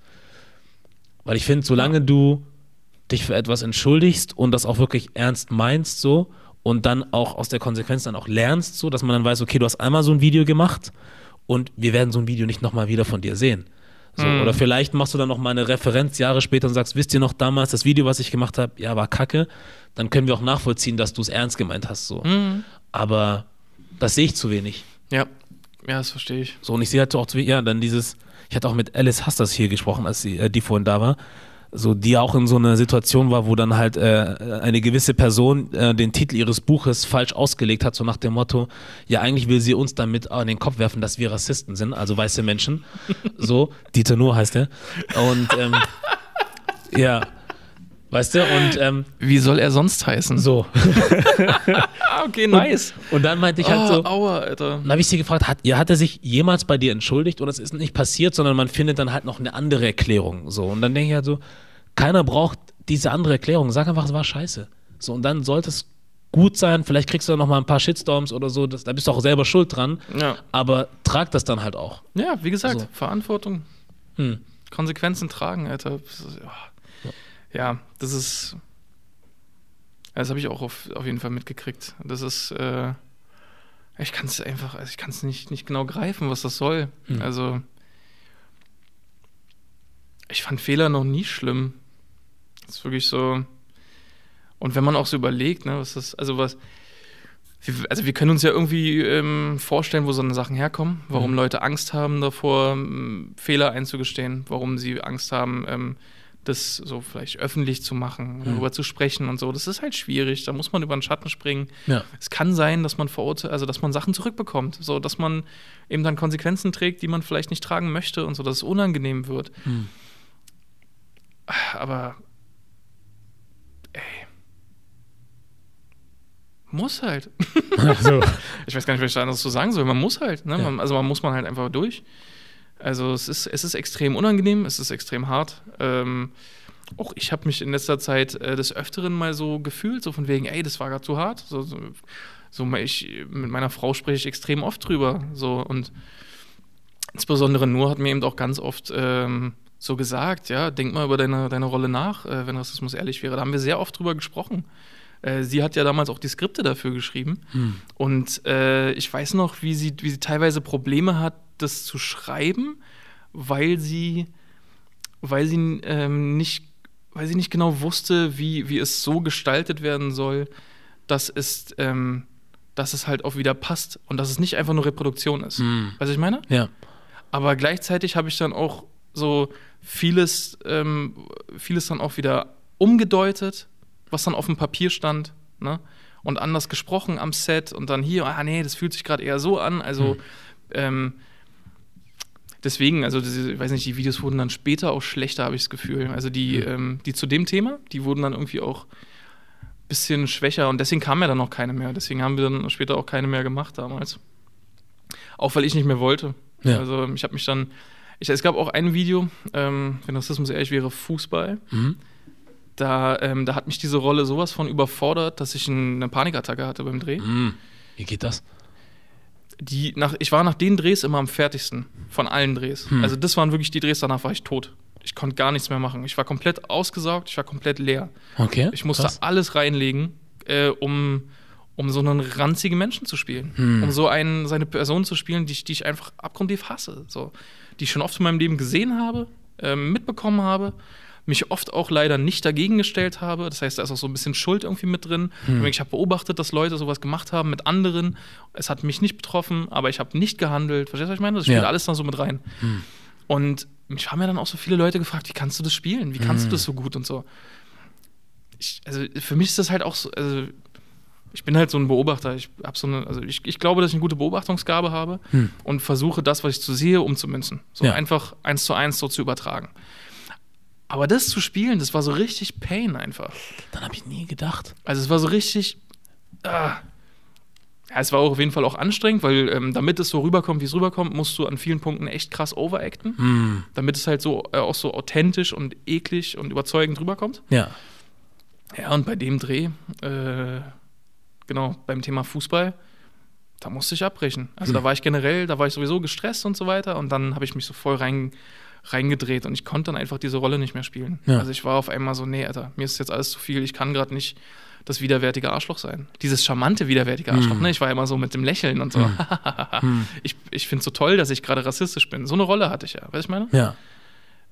Weil ich finde, solange du dich für etwas entschuldigst und das auch wirklich ernst meinst, so, und dann auch aus der Konsequenz dann auch lernst, so, dass man dann weiß, okay, du hast einmal so ein Video gemacht und wir werden so ein Video nicht nochmal wieder von dir sehen. So, mhm. Oder vielleicht machst du dann noch mal eine Referenz Jahre später und sagst, wisst ihr noch damals, das Video, was ich gemacht habe, ja, war kacke. Dann können wir auch nachvollziehen, dass du es ernst gemeint hast. So. Mhm. Aber das sehe ich zu wenig. Ja, ja, das verstehe ich. So, und ich sehe halt auch zu wenig, ja, dann dieses, ich hatte auch mit Alice Hasters hier gesprochen, als sie, äh, die vorhin da war so die auch in so einer Situation war, wo dann halt äh, eine gewisse Person äh, den Titel ihres Buches falsch ausgelegt hat, so nach dem Motto, ja eigentlich will sie uns damit an den Kopf werfen, dass wir Rassisten sind, also weiße Menschen. *laughs* So, Dieter Nuhr heißt er. Und ähm, ja, Weißt du? Und ähm, wie soll er sonst heißen? So. *laughs* okay, nice. Und, und, dann meinte ich halt oh, so. Aua, Alter. Dann habe ich sie gefragt, hat, ja, hat er sich jemals bei dir entschuldigt und es ist nicht passiert, sondern man findet dann halt noch eine andere Erklärung. So. Und dann denke ich halt so, keiner braucht diese andere Erklärung. Sag einfach, es war scheiße. So, und dann sollte es gut sein. Vielleicht kriegst du dann noch mal ein paar Shitstorms oder so. Das, da bist du auch selber schuld dran. Ja. Aber trag das dann halt auch. Ja, wie gesagt, also. Verantwortung. Hm. Konsequenzen tragen, Alter. Ja ja, das ist. Das habe ich auch auf, auf jeden Fall mitgekriegt. Das ist. Äh, ich kann es einfach, also ich kann es nicht, nicht genau greifen, was das soll. Mhm. Also. Ich fand Fehler noch nie schlimm. Das ist wirklich so. Und wenn man auch so überlegt, ne, was das, also was. Also wir können uns ja irgendwie ähm, vorstellen, wo so eine Sachen herkommen, warum mhm. Leute Angst haben davor, Fehler einzugestehen, warum sie Angst haben, ähm, das so vielleicht öffentlich zu machen, mhm. darüber zu sprechen und so. Das ist halt schwierig. Da muss man über den Schatten springen. Ja. Es kann sein, dass man verurteilt, also dass man Sachen zurückbekommt, so dass man eben dann Konsequenzen trägt, die man vielleicht nicht tragen möchte und so, dass es unangenehm wird. Mhm. Aber muss halt. Also. *laughs* ich weiß gar nicht, was ich da anderes zu sagen soll. Man muss halt. Ne? Ja. Man, also man muss man halt einfach durch. Also es ist, es ist extrem unangenehm, es ist extrem hart. Ähm, auch ich habe mich in letzter Zeit äh, des Öfteren mal so gefühlt, so von wegen, ey, das war gerade zu hart. So, so, so, ich, mit meiner Frau spreche ich extrem oft drüber. So, und insbesondere Nur hat mir eben auch ganz oft ähm, so gesagt, ja, denk mal über deine, deine Rolle nach, äh, wenn Rassismus ehrlich wäre. Da haben wir sehr oft drüber gesprochen. Äh, sie hat ja damals auch die Skripte dafür geschrieben. Hm. Und äh, ich weiß noch, wie sie, wie sie teilweise Probleme hat, das zu schreiben, weil sie, weil sie ähm, nicht, weil sie nicht genau wusste, wie, wie es so gestaltet werden soll, dass es, ähm, dass es halt auch wieder passt und dass es nicht einfach nur Reproduktion ist. Mhm. Weißt du, ich meine? Ja. Aber gleichzeitig habe ich dann auch so vieles, ähm, vieles dann auch wieder umgedeutet, was dann auf dem Papier stand, ne? Und anders gesprochen am Set und dann hier, ah nee, das fühlt sich gerade eher so an. Also mhm. ähm, deswegen, also diese, ich weiß nicht, die Videos wurden dann später auch schlechter, habe ich das Gefühl. Also die, mhm. ähm, die zu dem Thema, die wurden dann irgendwie auch ein bisschen schwächer und deswegen kam ja dann noch keine mehr. Deswegen haben wir dann später auch keine mehr gemacht damals. Auch weil ich nicht mehr wollte. Ja. Also ich habe mich dann, ich, es gab auch ein Video, ähm, wenn Rassismus ehrlich wäre, Fußball. Mhm. Da, ähm, da hat mich diese Rolle sowas von überfordert, dass ich eine Panikattacke hatte beim Dreh. Mhm. Wie geht das? die nach, ich war nach den Drehs immer am fertigsten von allen Drehs. Hm. Also das waren wirklich die Drehs, danach war ich tot. Ich konnte gar nichts mehr machen. Ich war komplett ausgesaugt, ich war komplett leer. Okay. Ich musste krass. alles reinlegen, äh, um, um so einen ranzigen Menschen zu spielen. Hm. Um so einen, seine Person zu spielen, die ich, die ich einfach abgrundtief hasse. So. Die ich schon oft in meinem Leben gesehen habe, äh, mitbekommen habe, mich oft auch leider nicht dagegen gestellt habe. Das heißt, da ist auch so ein bisschen Schuld irgendwie mit drin. Ich habe beobachtet, dass Leute sowas gemacht haben mit anderen. Es hat mich nicht betroffen, aber ich habe nicht gehandelt. Verstehst du, was ich meine? Das spielt Ja. alles dann so mit rein. Und mich haben ja dann auch so viele Leute gefragt, wie kannst du das spielen? Wie kannst du das so gut und so? Ich, also für mich ist das halt auch so, also ich bin halt so ein Beobachter. Ich habe so eine, also ich, ich glaube, dass ich eine gute Beobachtungsgabe habe und versuche das, was ich zu sehe, umzumünzen. So Ja. einfach eins zu eins so zu übertragen. Aber das zu spielen, das war so richtig Pain einfach. Dann habe ich nie gedacht. Also es war so richtig. Ah. Ja, es war auch auf jeden Fall auch anstrengend, weil ähm, damit es so rüberkommt, wie es rüberkommt, musst du an vielen Punkten echt krass overacten, Hm. damit es halt so äh, auch so authentisch und eklig und überzeugend rüberkommt. Ja. Ja, und bei dem Dreh, äh, genau, beim Thema Fußball, da musste ich abbrechen. Also Hm. da war ich generell, da war ich sowieso gestresst und so weiter und dann habe ich mich so voll rein, reingedreht und ich konnte dann einfach diese Rolle nicht mehr spielen. Ja. Also ich war auf einmal so, nee, Alter, mir ist jetzt alles zu viel, ich kann gerade nicht das widerwärtige Arschloch sein. Dieses charmante widerwärtige Hm. Arschloch, ne? Ich war immer so mit dem Lächeln und so. *laughs* ich ich finde es so toll, dass ich gerade rassistisch bin. So eine Rolle hatte ich ja, weißt du, ich meine? Ja.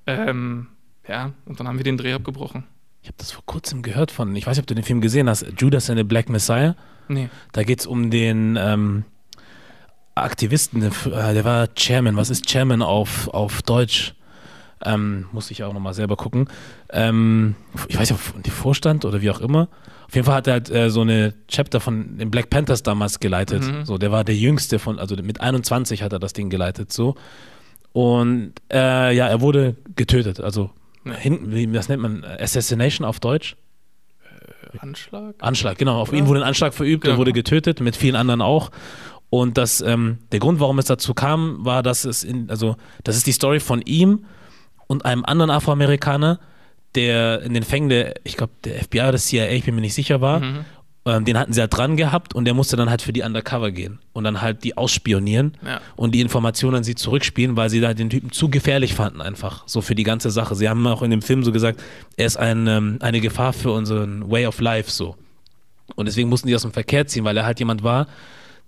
Ähm, ja, und dann haben wir den Dreh abgebrochen. Ich habe das vor kurzem gehört von, ich weiß nicht, ob du den Film gesehen hast, Judas and the Black Messiah. Nee. Da geht es um den ähm, Aktivisten, der, äh, der war Chairman. Was ist Chairman auf, auf Deutsch? Ähm, muss ich auch nochmal selber gucken. Ähm, ich weiß nicht, ob die Vorstand oder wie auch immer. Auf jeden Fall hat er halt äh, so eine Chapter von den Black Panthers damals geleitet. So, der war der jüngste von, also mit 21 hat er das Ding geleitet. So. Und äh, ja, er wurde getötet. Also Ja. hinten, wie das nennt man, Assassination auf Deutsch? Anschlag? Anschlag, genau. Auf Ja. ihn wurde ein Anschlag verübt, Genau. er wurde getötet, mit vielen anderen auch. Und das, ähm, der Grund, warum es dazu kam, war, dass es in, also, das ist die Story von ihm und einem anderen Afroamerikaner, der in den Fängen der, ich glaube, der FBI oder das CIA, ich bin mir nicht sicher war, Mhm. ähm, den hatten sie halt dran gehabt und der musste dann halt für die Undercover gehen und dann halt die ausspionieren Ja. und die Informationen an sie zurückspielen, weil sie da den Typen zu gefährlich fanden einfach, so für die ganze Sache. Sie haben auch in dem Film so gesagt, er ist ein, ähm, eine Gefahr für unseren Way of Life so. Und deswegen mussten die aus dem Verkehr ziehen, weil er halt jemand war,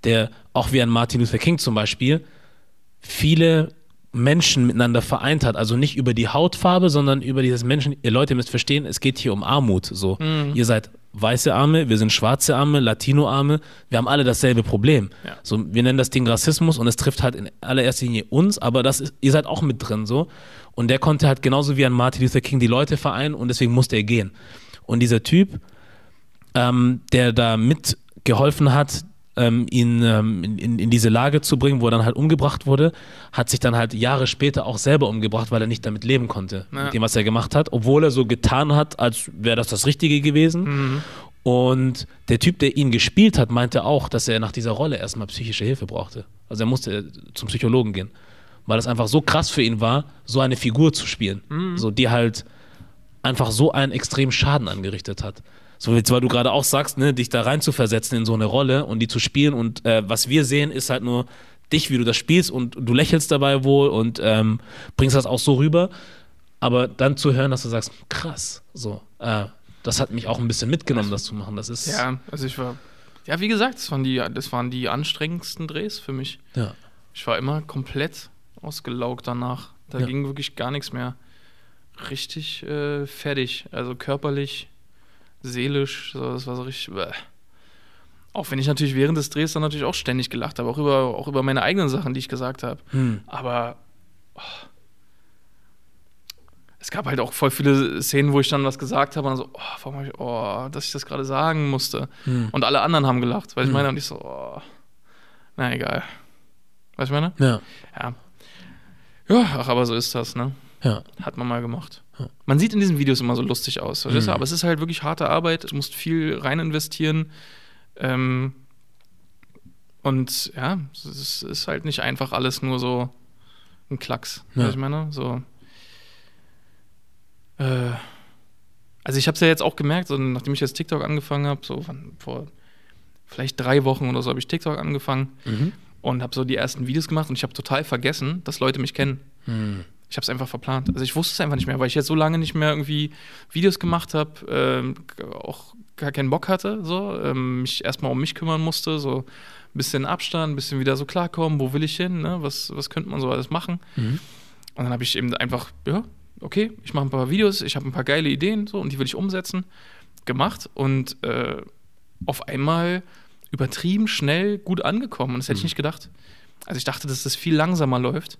der, auch wie ein Martin Luther King zum Beispiel, viele Menschen miteinander vereint hat. Also nicht über die Hautfarbe, sondern über dieses Menschen. Ihr Leute müsst verstehen, es geht hier um Armut. So, ihr seid weiße Arme, wir sind schwarze Arme, Latino-Arme. Wir haben alle dasselbe Problem. Ja. So, wir nennen das Ding Rassismus und es trifft halt in allererster Linie uns, aber das ist, ihr seid auch mit drin so. Und der konnte halt genauso wie ein Martin Luther King die Leute vereinen und deswegen musste er gehen. Und dieser Typ, ähm, der da mitgeholfen hat, ähm, ihn ähm, in, in, diese Lage zu bringen, wo er dann halt umgebracht wurde, hat sich dann halt Jahre später auch selber umgebracht, weil er nicht damit leben konnte, Ja. mit dem, was er gemacht hat, obwohl er so getan hat, als wäre das das Richtige gewesen. Mhm. Und der Typ, der ihn gespielt hat, meinte auch, dass er nach dieser Rolle erstmal psychische Hilfe brauchte. Also er musste zum Psychologen gehen, weil das einfach so krass für ihn war, so eine Figur zu spielen, so die halt einfach so einen extremen Schaden angerichtet hat. So jetzt, weil du gerade auch sagst, ne, dich da rein zu versetzen in so eine Rolle und die zu spielen und äh, was wir sehen, ist halt nur dich, wie du das spielst und du lächelst dabei wohl und ähm, bringst das auch so rüber. Aber dann zu hören, dass du sagst, krass, so, äh, das hat mich auch ein bisschen mitgenommen, das zu machen. Das ist Ja, also ich war. Ja, wie gesagt, das waren die, das waren die anstrengendsten Drehs für mich. ja. Ich war immer komplett ausgelaugt danach. Da Ja. ging wirklich gar nichts mehr. Richtig äh, fertig. Also körperlich, seelisch, so, das war so richtig. Bäh. Auch wenn ich natürlich während des Drehs dann natürlich auch ständig gelacht habe, auch über, auch über meine eigenen Sachen, die ich gesagt habe. Hm. Aber oh, es gab halt auch voll viele Szenen, wo ich dann was gesagt habe und so, oh, warum hab ich, oh, dass ich das gerade sagen musste. Hm. Und alle anderen haben gelacht, weil ich Hm. meine, und ich so, oh, na egal. Weißt du, meine? Ja, Ja. Ja, ach, aber so ist das, ne? ja. Hat man mal gemacht. Man sieht in diesen Videos immer so lustig aus? Mhm. aber es ist halt wirklich harte Arbeit. Du musst viel rein investieren. Ähm, und ja, es ist, halt nicht einfach alles nur so ein Klacks. Ja. Ich meine, so. Äh, also ich habe es ja jetzt auch gemerkt, so nachdem ich jetzt TikTok angefangen habe, so vor vielleicht drei Wochen oder so habe ich TikTok angefangen Mhm. und habe so die ersten Videos gemacht und ich habe total vergessen, dass Leute mich kennen. Hm. Ich habe es einfach verplant. Also ich wusste es einfach nicht mehr, weil ich jetzt so lange nicht mehr irgendwie Videos gemacht habe, ähm, auch gar keinen Bock hatte, so ähm, mich erstmal um mich kümmern musste, so ein bisschen Abstand, ein bisschen wieder so klarkommen, wo will ich hin, ne? was, was könnte man so alles machen. Mhm. Und dann habe ich eben einfach, ja, okay, ich mache ein paar Videos, ich habe ein paar geile Ideen so und die will ich umsetzen. Gemacht und äh, auf einmal übertrieben schnell gut angekommen. Und das hätte ich Mhm. nicht gedacht. Also ich dachte, dass das viel langsamer läuft.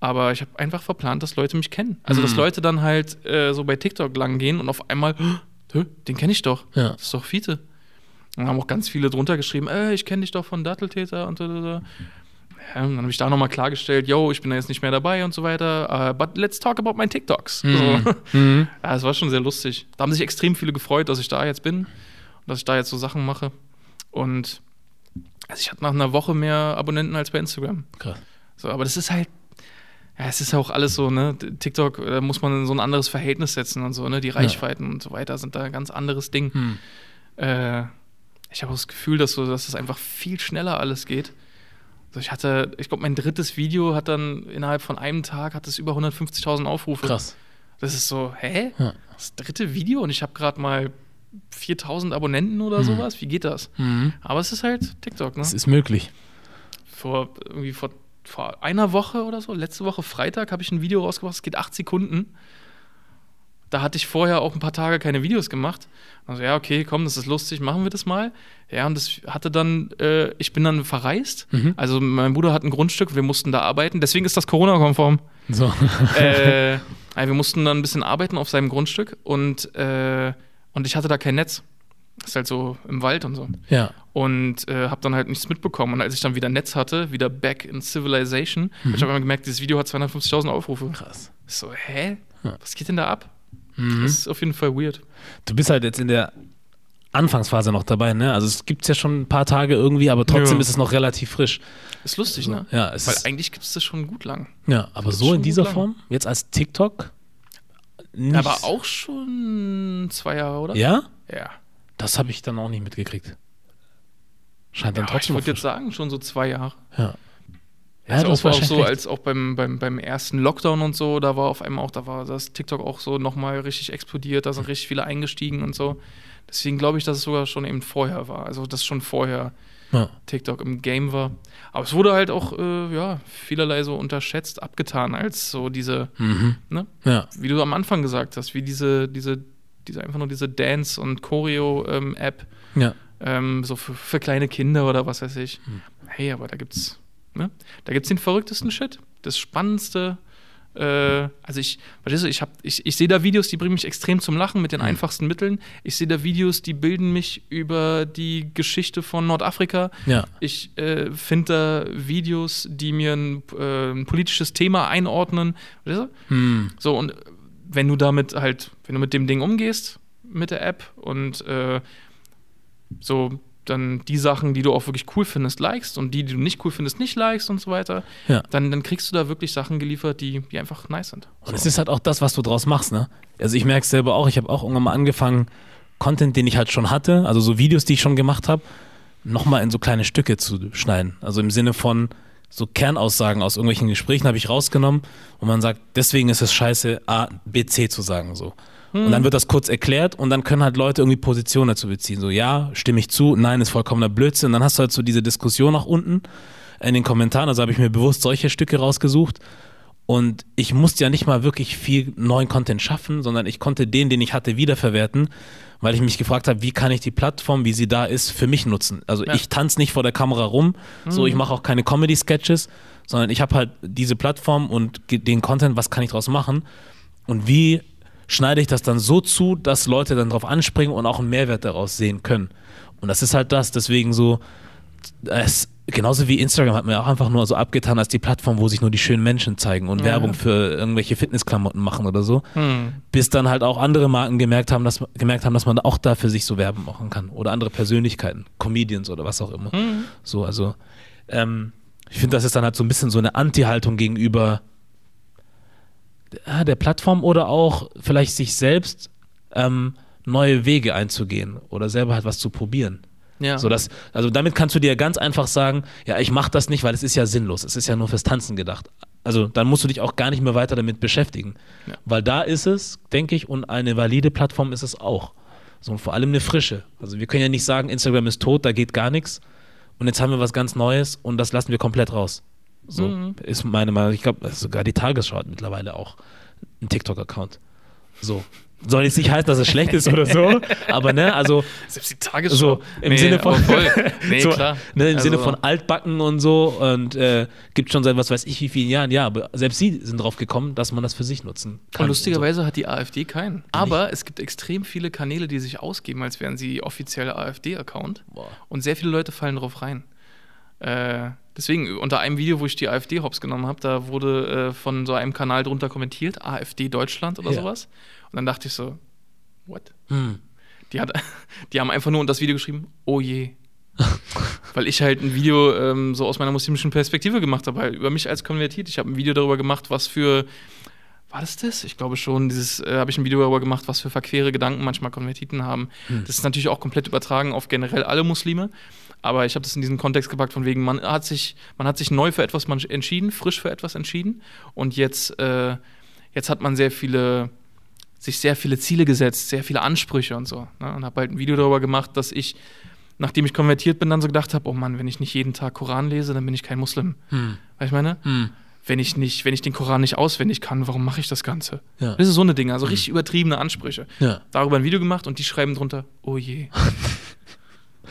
Aber ich habe einfach verplant, dass Leute mich kennen. Also, dass Mhm. Leute dann halt äh, so bei TikTok lang gehen und auf einmal, "Hä, den kenne ich doch. Ja. Das ist doch Fiete. Und dann haben auch ganz viele drunter geschrieben, äh, ich kenne dich doch von Datteltäter und so. so, so. Ja, dann habe ich da nochmal klargestellt, yo, ich bin da jetzt nicht mehr dabei und so weiter. Uh, but let's talk about my TikToks. So. Mhm. *laughs* Ja, es war schon sehr lustig. Da haben sich extrem viele gefreut, dass ich da jetzt bin und dass ich da jetzt so Sachen mache. Und also ich hatte nach einer Woche mehr Abonnenten als bei Instagram. Krass. So, aber das ist halt, ja, es ist ja auch alles so, ne? TikTok, da muss man in so ein anderes Verhältnis setzen und so, ne? Die Reichweiten und so weiter sind da ein ganz anderes Ding. Hm. Äh, ich habe das Gefühl, dass, so, dass es einfach viel schneller alles geht. Also ich hatte, ich glaube, mein drittes Video hat dann innerhalb von einem Tag hat es über 150.000 Aufrufe. Krass. Das ist so, hä? Ja. Das dritte Video und ich habe gerade mal 4000 Abonnenten oder sowas. Wie geht das? Mhm. Aber es ist halt TikTok, ne? Es ist möglich. Vor irgendwie vor, vor einer Woche oder so, letzte Woche Freitag, habe ich ein Video rausgebracht, es geht acht Sekunden. Da hatte ich vorher auch ein paar Tage keine Videos gemacht. Also ja, okay, komm, das ist lustig, machen wir das mal. Ja, und das hatte dann, äh, ich bin dann verreist. Mhm. Also mein Bruder hat ein Grundstück, wir mussten da arbeiten. Deswegen ist das Corona-konform. So. äh, *laughs* also wir mussten dann ein bisschen arbeiten auf seinem Grundstück und, äh, und ich hatte da kein Netz. Ist halt so im Wald und so. ja. Und äh, habe dann halt nichts mitbekommen. Und als ich dann wieder Netz hatte, wieder back in Civilization, hab ich habe gemerkt, dieses Video hat 250.000 Aufrufe. Krass. So, hä? Ja. Was geht denn da ab? Mhm. Das ist auf jeden Fall weird. Du bist halt jetzt in der Anfangsphase noch dabei, ne? Also es gibt es ja schon ein paar Tage irgendwie, aber trotzdem Ja. ist es noch relativ frisch. Ist lustig, ne? Ja, es Weil ist, eigentlich gibt es das schon gut lang. ja aber so in dieser. Form, jetzt als TikTok? Nicht. Aber auch schon zwei Jahre, oder? Ja? Ja. Das habe ich dann auch nicht mitgekriegt. Scheint dann ja ich trotzdem würde noch jetzt sagen, schon so zwei Jahre. Ja. Ja, also du hast auch, auch wahrscheinlich so, recht. als auch beim, beim, beim ersten Lockdown und so, da war auf einmal auch, da war das TikTok auch so nochmal richtig explodiert, da sind richtig viele eingestiegen und so. Deswegen glaube ich, dass es sogar schon eben vorher war. Also, dass schon vorher ja. TikTok im Game war. Aber es wurde halt auch, äh, ja, vielerlei so unterschätzt, abgetan als so diese, Mhm. ne, ja. wie du am Anfang gesagt hast, wie diese, diese, diese einfach nur diese Dance- und Choreo-App, Ja. ähm, so für, für kleine Kinder oder was weiß ich. Hm. Hey, aber da gibt's, ne? Da gibt's den verrücktesten Shit. Das Spannendste. Äh, also ich, verstehst du, ich, hab, ich, ich sehe da Videos, die bringen mich extrem zum Lachen mit den Hm. einfachsten Mitteln. Ich sehe da Videos, die bilden mich über die Geschichte von Nordafrika. Ja. Ich äh, finde da Videos, die mir ein, äh, ein politisches Thema einordnen. Verstehst du? Hm. So, und wenn du damit halt, wenn du mit dem Ding umgehst, mit der App und äh, so dann die Sachen, die du auch wirklich cool findest, likest und die, die du nicht cool findest, nicht likest und so weiter, Ja. dann, dann kriegst du da wirklich Sachen geliefert, die, die einfach nice sind. Und es ist halt auch das, was du draus machst, ne? Also ich merke es selber auch, ich habe auch irgendwann mal angefangen, Content, den ich halt schon hatte, also so Videos, die ich schon gemacht habe, nochmal in so kleine Stücke zu schneiden. Also im Sinne von so Kernaussagen aus irgendwelchen Gesprächen habe ich rausgenommen und man sagt, deswegen ist es scheiße, A, B, C zu sagen, so. Und dann wird das kurz erklärt und dann können halt Leute irgendwie Positionen dazu beziehen. So, ja, stimme ich zu, nein, ist vollkommener Blödsinn. Und dann hast du halt so diese Diskussion nach unten in den Kommentaren. Also habe ich mir bewusst solche Stücke rausgesucht. Und ich musste ja nicht mal wirklich viel neuen Content schaffen, sondern ich konnte den, den ich hatte, wiederverwerten, weil ich mich gefragt habe, wie kann ich die Plattform, wie sie da ist, für mich nutzen. Also Ja. ich tanze nicht vor der Kamera rum, so ich mache auch keine Comedy-Sketches, sondern ich habe halt diese Plattform und den Content, was kann ich daraus machen und wie schneide ich das dann so zu, dass Leute dann drauf anspringen und auch einen Mehrwert daraus sehen können. Und das ist halt das, deswegen so, es, genauso wie Instagram hat man ja auch einfach nur so abgetan als die Plattform, wo sich nur die schönen Menschen zeigen und Ja. Werbung für irgendwelche Fitnessklamotten machen oder so. Hm. Bis dann halt auch andere Marken gemerkt haben, dass, gemerkt haben, dass man auch da für sich so Werbung machen kann. Oder andere Persönlichkeiten, Comedians oder was auch immer. Hm. So, also ähm, ich finde, das ist dann halt so ein bisschen so eine Anti-Haltung gegenüber der Plattform oder auch vielleicht sich selbst ähm, neue Wege einzugehen oder selber halt was zu probieren. Ja. So dass, also damit kannst du dir ganz einfach sagen, ja, ich mache das nicht, weil es ist ja sinnlos, es ist ja nur fürs Tanzen gedacht. Also dann musst du dich auch gar nicht mehr weiter damit beschäftigen. Ja. Weil da ist es, denke ich, und eine valide Plattform ist es auch. So, und vor allem eine frische. Also wir können ja nicht sagen, Instagram ist tot, da geht gar nichts. Und jetzt haben wir was ganz Neues und das lassen wir komplett raus. So Mhm. ist meine Meinung. Ich glaube, sogar die Tagesschau hat mittlerweile auch einen TikTok-Account. So. Soll jetzt nicht heißen, dass es schlecht ist oder so, *laughs* aber ne, also Selbst die Tagesschau. so im Nee, Sinne von. *laughs* Nee, so, klar. Ne, im Also- Sinne von altbacken und so und äh, gibt schon seit was weiß ich wie vielen Jahren, ja, aber selbst sie sind drauf gekommen, dass man das für sich nutzen kann. Und lustigerweise hat die AfD keinen. Aber es gibt extrem viele Kanäle, die sich ausgeben, als wären sie offizielle AfD-Account. Und sehr viele Leute fallen drauf rein. Äh, deswegen, unter einem Video, wo ich die AfD hops genommen habe, da wurde äh, von so einem Kanal drunter kommentiert, AfD Deutschland oder Ja. sowas. Und dann dachte ich so, what? Hm. Die, hat, *laughs* die haben einfach nur unter das Video geschrieben, oh je. *laughs* Weil ich halt ein Video ähm, so aus meiner muslimischen Perspektive gemacht habe, halt über mich als konvertiert. Ich habe ein Video darüber gemacht, was für, war das das? Ich glaube schon, dieses, äh, habe ich ein Video darüber gemacht, was für verquere Gedanken manchmal Konvertiten haben. Das ist natürlich auch komplett übertragen auf generell alle Muslime. Aber ich habe das in diesen Kontext gepackt, von wegen, man hat sich, man hat sich neu für etwas entschieden, frisch für etwas entschieden. Und jetzt, äh, jetzt hat man sehr viele, sich sehr viele Ziele gesetzt, sehr viele Ansprüche und so. Ne? Und habe halt ein Video darüber gemacht, dass ich, nachdem ich konvertiert bin, dann so gedacht habe, oh Mann, wenn ich nicht jeden Tag Koran lese, dann bin ich kein Muslim. Hm. Weißt du, ich meine? Hm. Wenn ich nicht, wenn ich den Koran nicht auswendig kann, warum mache ich das Ganze? Ja. Das ist so eine Dinge, also richtig übertriebene Ansprüche. Ja. Darüber ein Video gemacht und die schreiben drunter, oh je. *laughs*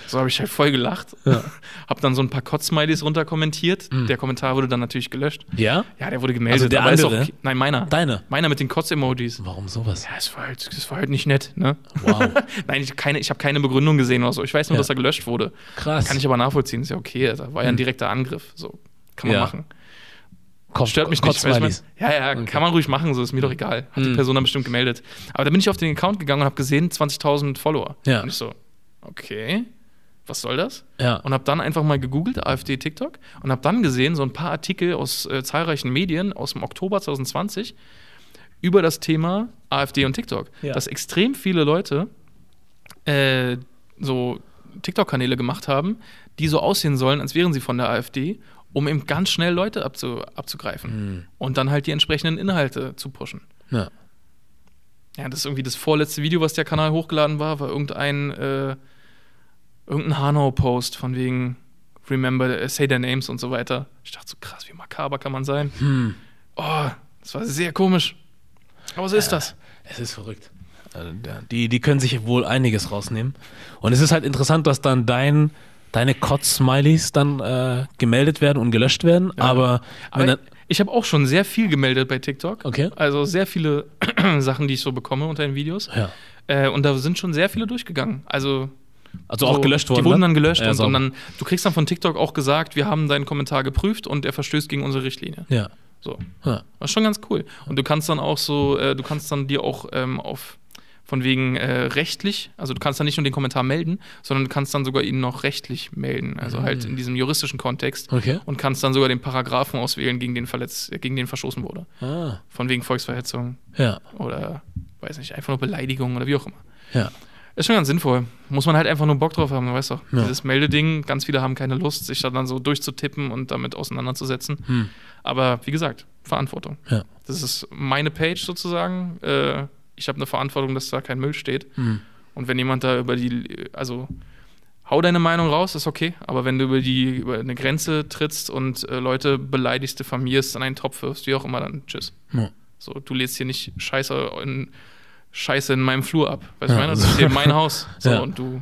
so habe ich halt voll gelacht. Ja. *laughs* Hab dann so ein paar Kotz-Smileys runter kommentiert. Mhm. Der Kommentar wurde dann natürlich gelöscht. Ja? Ja, der wurde gemeldet. Also der andere? Auch, okay. nein, meiner. Deine? Meiner mit den Kotz-Emojis. Warum sowas? Ja, es war halt, es war halt nicht nett, ne? Wow. *laughs* Nein, ich habe keine, ich hab keine Begründung gesehen oder so. Ich weiß nur, Ja. dass er gelöscht wurde. Krass. Kann ich aber nachvollziehen, ist ja okay. Das war ja ein direkter Angriff. So, kann man Ja. machen. Kopf, Stört mich nicht. du, Kotzsmileys. Ja, ja, kann man ruhig machen, so ist mir doch egal. Hat die Mhm. Person dann bestimmt gemeldet. Aber da bin ich auf den Account gegangen und habe gesehen, 20.000 Follower. Ja. Und ich so, okay, was soll das? Ja. Und habe dann einfach mal gegoogelt, AfD TikTok, und habe dann gesehen, so ein paar Artikel aus äh, zahlreichen Medien aus dem Oktober 2020 über das Thema AfD und TikTok. Ja. Dass extrem viele Leute äh, so TikTok-Kanäle gemacht haben, die so aussehen sollen, als wären sie von der AfD, um eben ganz schnell Leute abzu abzugreifen Hm. und dann halt die entsprechenden Inhalte zu pushen. Ja. Ja, das ist irgendwie das vorletzte Video, was der Kanal hochgeladen war, war irgendein, äh, irgendein Hanau-Post von wegen Remember, äh, say their names und so weiter. Ich dachte so, krass, wie makaber kann man sein? Hm. Oh, das war sehr komisch. Aber so ist das. Es ist verrückt. Also, ja, Die, die können sich wohl einiges rausnehmen. Und es ist halt interessant, dass dann dein, deine Kotz-Smileys dann äh, gemeldet werden und gelöscht werden. Aber, wenn Aber dann, ich habe auch schon sehr viel gemeldet bei TikTok. Okay. Also sehr viele *clears throat* Sachen, die ich so bekomme unter den Videos. ja. Äh, und da sind schon sehr viele durchgegangen. Also Also auch So, gelöscht worden. Die wurden ne? dann gelöscht Ja, und, und dann, du kriegst dann von TikTok auch gesagt, wir haben deinen Kommentar geprüft und er verstößt gegen unsere Richtlinie. Ja. So. ja. Das ist schon ganz cool. Und du kannst dann auch so, äh, du kannst dann dir auch ähm, auf von wegen äh, rechtlich, also du kannst dann nicht nur den Kommentar melden, sondern du kannst dann sogar ihn noch rechtlich melden, also halt in diesem juristischen Kontext Okay. und kannst dann sogar den Paragraphen auswählen, gegen den verletzt, äh, gegen den verstoßen wurde. Ah. Von wegen Volksverhetzung Ja. oder weiß nicht, einfach nur Beleidigung oder wie auch immer. Ja. Ist schon ganz sinnvoll. Muss man halt einfach nur Bock drauf haben, weißt du. Ja. Dieses Meldeding, ganz viele haben keine Lust, sich da dann so durchzutippen und damit auseinanderzusetzen. Hm. Aber wie gesagt, Verantwortung. Ja. Das ist meine Page sozusagen. Äh, ich habe eine Verantwortung, dass da kein Müll steht. Hm. Und wenn jemand da über die, also hau deine Meinung raus, ist okay. Aber wenn du über die, über eine Grenze trittst und äh, Leute beleidigst, diffamierst, an einen Topf wirfst, wie auch immer, dann tschüss. Ja. So, du lädst hier nicht Scheiße in, Scheiße in meinem Flur ab. Weißt du, Ja, ich meine? Das also- ist hier mein *laughs* Haus. So, Ja. und du,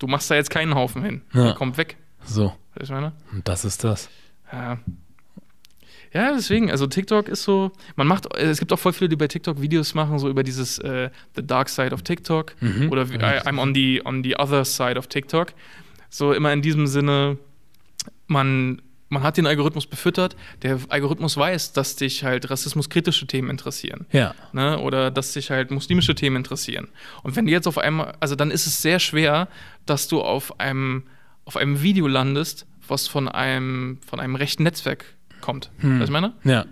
du machst da jetzt keinen Haufen hin. Ja. Der kommt weg. So. Weißt du, ich meine? Und das ist das. Ja. Ja, deswegen, also TikTok ist so, man macht, es gibt auch voll viele, die bei TikTok Videos machen, so über dieses äh, The Dark Side of TikTok Mhm. oder I, I'm on the, on the other side of TikTok. So immer in diesem Sinne, man, man hat den Algorithmus befüttert, der Algorithmus weiß, dass dich halt rassismuskritische Themen interessieren Ja. ne? oder dass sich halt muslimische Themen interessieren. Und wenn du jetzt auf einmal, also dann ist es sehr schwer, dass du auf einem, auf einem Video landest, was von einem, von einem rechten Netzwerk kommt. Hm. Weißt du, was ich meine? Ja.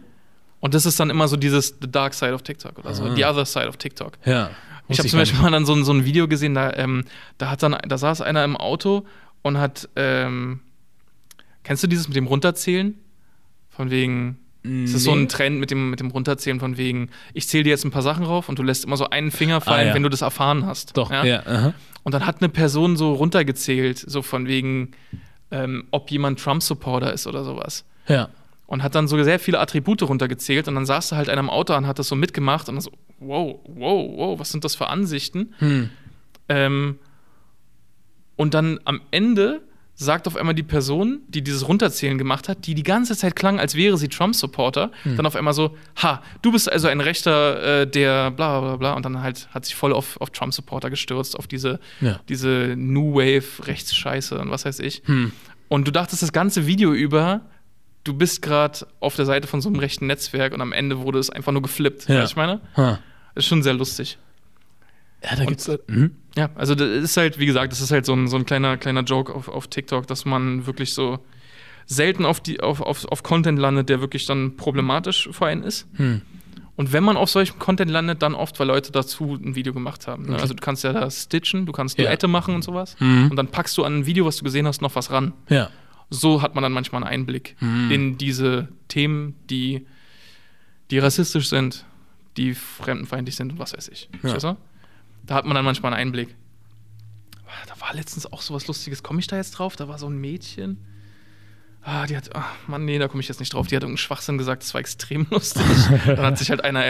Und das ist dann immer so dieses The Dark Side of TikTok oder so, Ah. The Other Side of TikTok. Ja. Ich habe zum Beispiel mal dann so, ein- so ein Video gesehen, da, ähm, da hat dann, da saß einer im Auto und hat, ähm, kennst du dieses mit dem Runterzählen? Von wegen, es ist so ein Trend mit dem, mit dem Runterzählen von wegen, ich zähle dir jetzt ein paar Sachen rauf und du lässt immer so einen Finger fallen, Ah, ja. wenn du das erfahren hast. Doch, ja. aha. Und dann hat eine Person so runtergezählt, so von wegen, ähm, ob jemand Trump-Supporter ist oder sowas. Ja. und hat dann so sehr viele Attribute runtergezählt und dann saß da halt einer im Auto und hat das so mitgemacht und dann so, wow, wow, wow, was sind das für Ansichten? Hm. Ähm, und dann am Ende sagt auf einmal die Person, die dieses Runterzählen gemacht hat, die die ganze Zeit klang, als wäre sie Trump-Supporter, Hm. dann auf einmal so, ha, du bist also ein Rechter, äh, der bla bla bla, und dann halt hat sich voll auf, auf Trump-Supporter gestürzt, auf diese, Ja. diese New Wave-Rechtsscheiße und was weiß ich. Hm. Und du dachtest das ganze Video über, du bist gerade auf der Seite von so einem rechten Netzwerk und am Ende wurde es einfach nur geflippt. Ja. Weißt du, ich meine? Ha. Ist schon sehr lustig. Ja, da gibt's. Mhm. Ja, also das ist halt, wie gesagt, das ist halt so ein, so ein kleiner, kleiner Joke auf, auf TikTok, dass man wirklich so selten auf, die, auf, auf, auf Content landet, der wirklich dann problematisch für einen ist. Hm. Und wenn man auf solchem Content landet, dann oft, weil Leute dazu ein Video gemacht haben. Ne? Okay. Also du kannst ja da stitchen, du kannst Ja. Duette machen und sowas. Mhm. Und dann packst du an ein Video, was du gesehen hast, noch was ran. Ja. So hat man dann manchmal einen Einblick Mhm. in diese Themen, die, die rassistisch sind, die fremdenfeindlich sind und was weiß ich. Ja. Da hat man dann manchmal einen Einblick. Ah, Da war letztens auch sowas Lustiges. Komme ich da jetzt drauf? Da war so ein Mädchen. Ah, die hat, ach Mann, nee, da komme ich jetzt nicht drauf. Die hat irgendeinen Schwachsinn gesagt, das war extrem *laughs* lustig. Dann hat sich halt einer,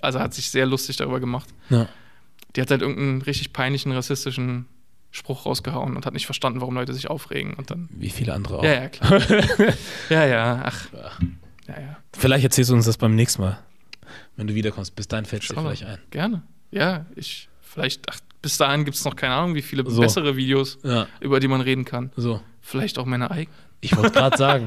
also hat sich sehr lustig darüber gemacht. Ja. Die hat halt irgendeinen richtig peinlichen, rassistischen Spruch rausgehauen und hat nicht verstanden, warum Leute sich aufregen. Und dann Wie viele andere auch. ja, ja, klar. *laughs* ja, ja, ach. Ja, ja. Vielleicht erzählst du uns das beim nächsten Mal. Wenn du wiederkommst. Bis dahin fällt es dir vielleicht ein. Gerne. Ja, ich, vielleicht, ach, bis dahin gibt es noch keine Ahnung, wie viele So. bessere Videos, Ja. über die man reden kann. So. Vielleicht auch meine eigenen. Ich wollte gerade sagen.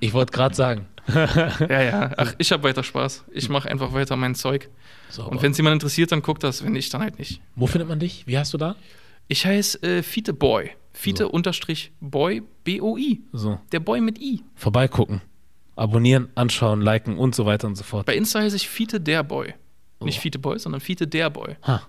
Ich wollte gerade sagen. *laughs* Ja, ja. Ach, ich habe weiter Spaß. Ich mache einfach weiter mein Zeug. So, Und wenn es jemand interessiert, dann guckt das. Wenn nicht, dann halt nicht. wo findet man dich? Wie heißt du da? Ich heiße äh, Fiete Boy. Fiete unterstrich Boy, B-O-I. So. Der Boy mit I. Vorbeigucken. Abonnieren, anschauen, liken und so weiter und so fort. Bei Insta heiße ich Fiete der Boy. Nicht Oh. Fiete Boy, sondern Fiete der Boy. Ha.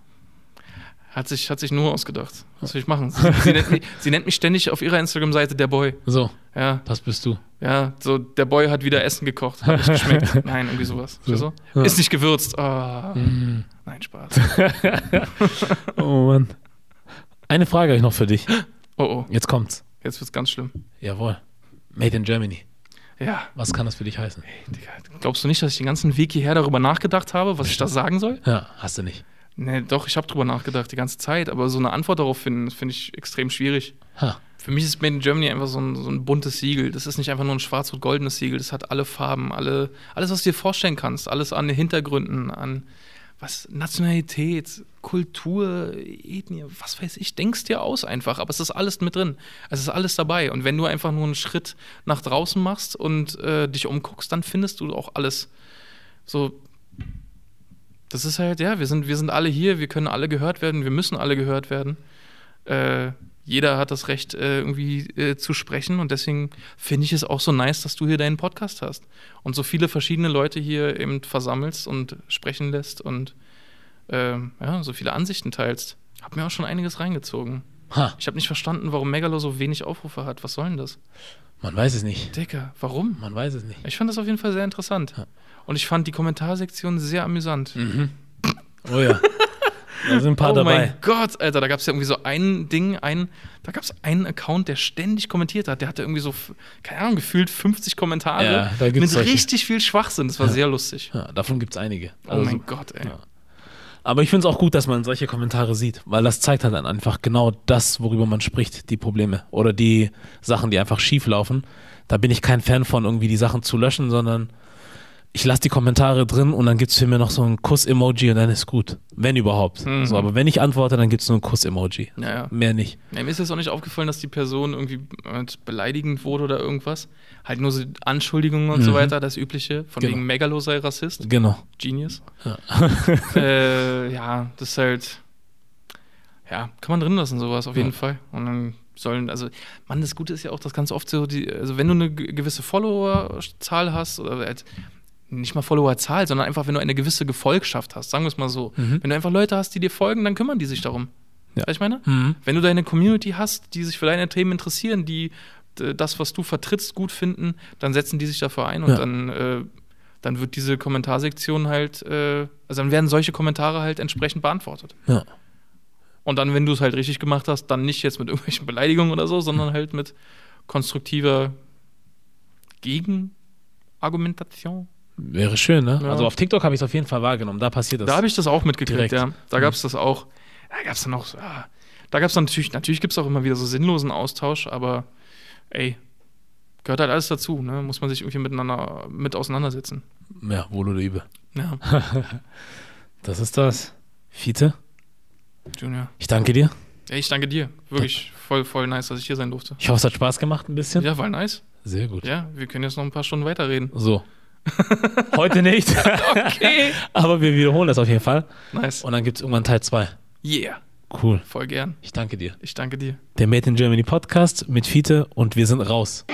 Hat sich, hat sich nur ausgedacht. Was soll ich machen? *laughs* Sie, sie, nennt, mich, sie nennt mich ständig auf ihrer Instagram-Seite der Boy. So, Ja, das bist du. ja, so der Boy hat wieder Essen gekocht. Hat nicht geschmeckt. *laughs* Nein, irgendwie sowas. So. So. Ja. Ist nicht gewürzt. Ah, Mhm. Nein, Spaß. *laughs* Oh Mann. Eine Frage habe ich noch für dich. *gasps* Oh, oh, Jetzt kommt's. jetzt wird's ganz schlimm. Jawohl. Made in Germany. Ja, Was kann das für dich heißen? Digga, glaubst du nicht, dass ich den ganzen Weg hierher darüber nachgedacht habe, was ich da sagen soll? Ja, hast du nicht. Nee, doch, ich habe drüber nachgedacht die ganze Zeit, aber so eine Antwort darauf finden, finde ich extrem schwierig. Ha. Für mich ist Made in Germany einfach so ein, so ein buntes Siegel. Das ist nicht einfach nur ein schwarz-rot-goldenes Siegel. Das hat alle Farben, alle, alles, was du dir vorstellen kannst. Alles an Hintergründen, an was Nationalität, Kultur, Ethnie, was weiß ich. Denkst dir aus einfach, aber es ist alles mit drin. Es ist alles dabei. Und wenn du einfach nur einen Schritt nach draußen machst und äh, dich umguckst, dann findest du auch alles. So, das ist halt, ja, wir sind, wir sind alle hier, wir können alle gehört werden, wir müssen alle gehört werden. Äh, jeder hat das Recht, äh, irgendwie äh, zu sprechen und deswegen finde ich es auch so nice, dass du hier deinen Podcast hast und so viele verschiedene Leute hier eben versammelst und sprechen lässt und ähm, ja, so viele Ansichten teilst. Hab mir auch schon einiges reingezogen. Ha. Ich habe nicht verstanden, warum Megalo so wenig Aufrufe hat. Was soll denn das? Man weiß es nicht. Dicker, warum? Man weiß es nicht. Ich fand das auf jeden Fall sehr interessant. Ja. Und ich fand die Kommentarsektion sehr amüsant. Mhm. Oh ja. Da sind ein paar oh dabei. mein Gott, Alter, da gab es ja irgendwie so ein Ding, ein, da gab es einen Account, der ständig kommentiert hat. Der hatte irgendwie so, keine Ahnung, gefühlt 50 Kommentare Ja, mit solche. richtig viel Schwachsinn. Das war Ja. sehr lustig. Ja, davon gibt es einige. Oh Also mein so- Gott, ey. Aber ich finde es auch gut, dass man solche Kommentare sieht, weil das zeigt halt dann einfach genau das, worüber man spricht, die Probleme oder die Sachen, die einfach schief laufen. Da bin ich kein Fan von, irgendwie die Sachen zu löschen, sondern ich lasse die Kommentare drin und dann gibt es für mich noch so ein Kuss-Emoji und dann ist gut. Wenn überhaupt. Mhm. So, aber wenn ich antworte, dann gibt es nur ein Kuss-Emoji. Ja, ja. Mehr nicht. Ja, mir ist jetzt auch nicht aufgefallen, dass die Person irgendwie äh, beleidigend wurde oder irgendwas. Halt nur so Anschuldigungen und so Mhm. weiter, das Übliche. Von Genau. wegen Megalo sei Rassist. Genau. Genius. Ja. *laughs* *laughs* äh, ja, das ist halt. Ja, kann man drin lassen, sowas auf jeden. Fall. Und dann sollen, also, Mann, das Gute ist ja auch, das ganz oft so, die, also wenn du eine ge- gewisse Followerzahl hast, oder halt nicht mal Followerzahl, sondern einfach, wenn du eine gewisse Gefolgschaft hast, sagen wir es mal so. Mhm. Wenn du einfach Leute hast, die dir folgen, dann kümmern die sich darum. Ja. Weißt ich meine? Mhm. Wenn du deine Community hast, die sich für deine Themen interessieren, die das, was du vertrittst, gut finden, dann setzen die sich dafür ein und Ja. dann, äh, dann wird diese Kommentarsektion halt, äh, also dann werden solche Kommentare halt entsprechend beantwortet. Ja. Und dann, wenn du es halt richtig gemacht hast, dann nicht jetzt mit irgendwelchen *laughs* Beleidigungen oder so, sondern halt mit konstruktiver Argumentation. Wäre schön, ne? Ja. Also auf TikTok habe ich es auf jeden Fall wahrgenommen. Da passiert das. Da habe ich das auch mitgekriegt, Direkt. ja. Da gab es das auch. Da gab es dann auch. Ja, da gab es dann natürlich, natürlich gibt es auch immer wieder so sinnlosen Austausch, aber ey, gehört halt alles dazu, ne? Muss man sich irgendwie miteinander mit auseinandersetzen. ja, wohl oder übel. Ja, *laughs* Das ist das. Fiete, Junior. ich danke dir. Ja, ich danke dir. Wirklich voll, voll nice, dass ich hier sein durfte. Ich hoffe, es hat Spaß gemacht ein bisschen. Ja, war nice. Sehr gut. Ja, wir können jetzt noch ein paar Stunden weiterreden. So. Heute nicht. *laughs* Okay. Aber wir wiederholen das auf jeden Fall. Nice. Und dann gibt es irgendwann Teil 2. Yeah. Cool. Voll gern. Ich danke dir. Ich danke dir. Der Made in Germany Podcast mit Fiete und wir sind raus.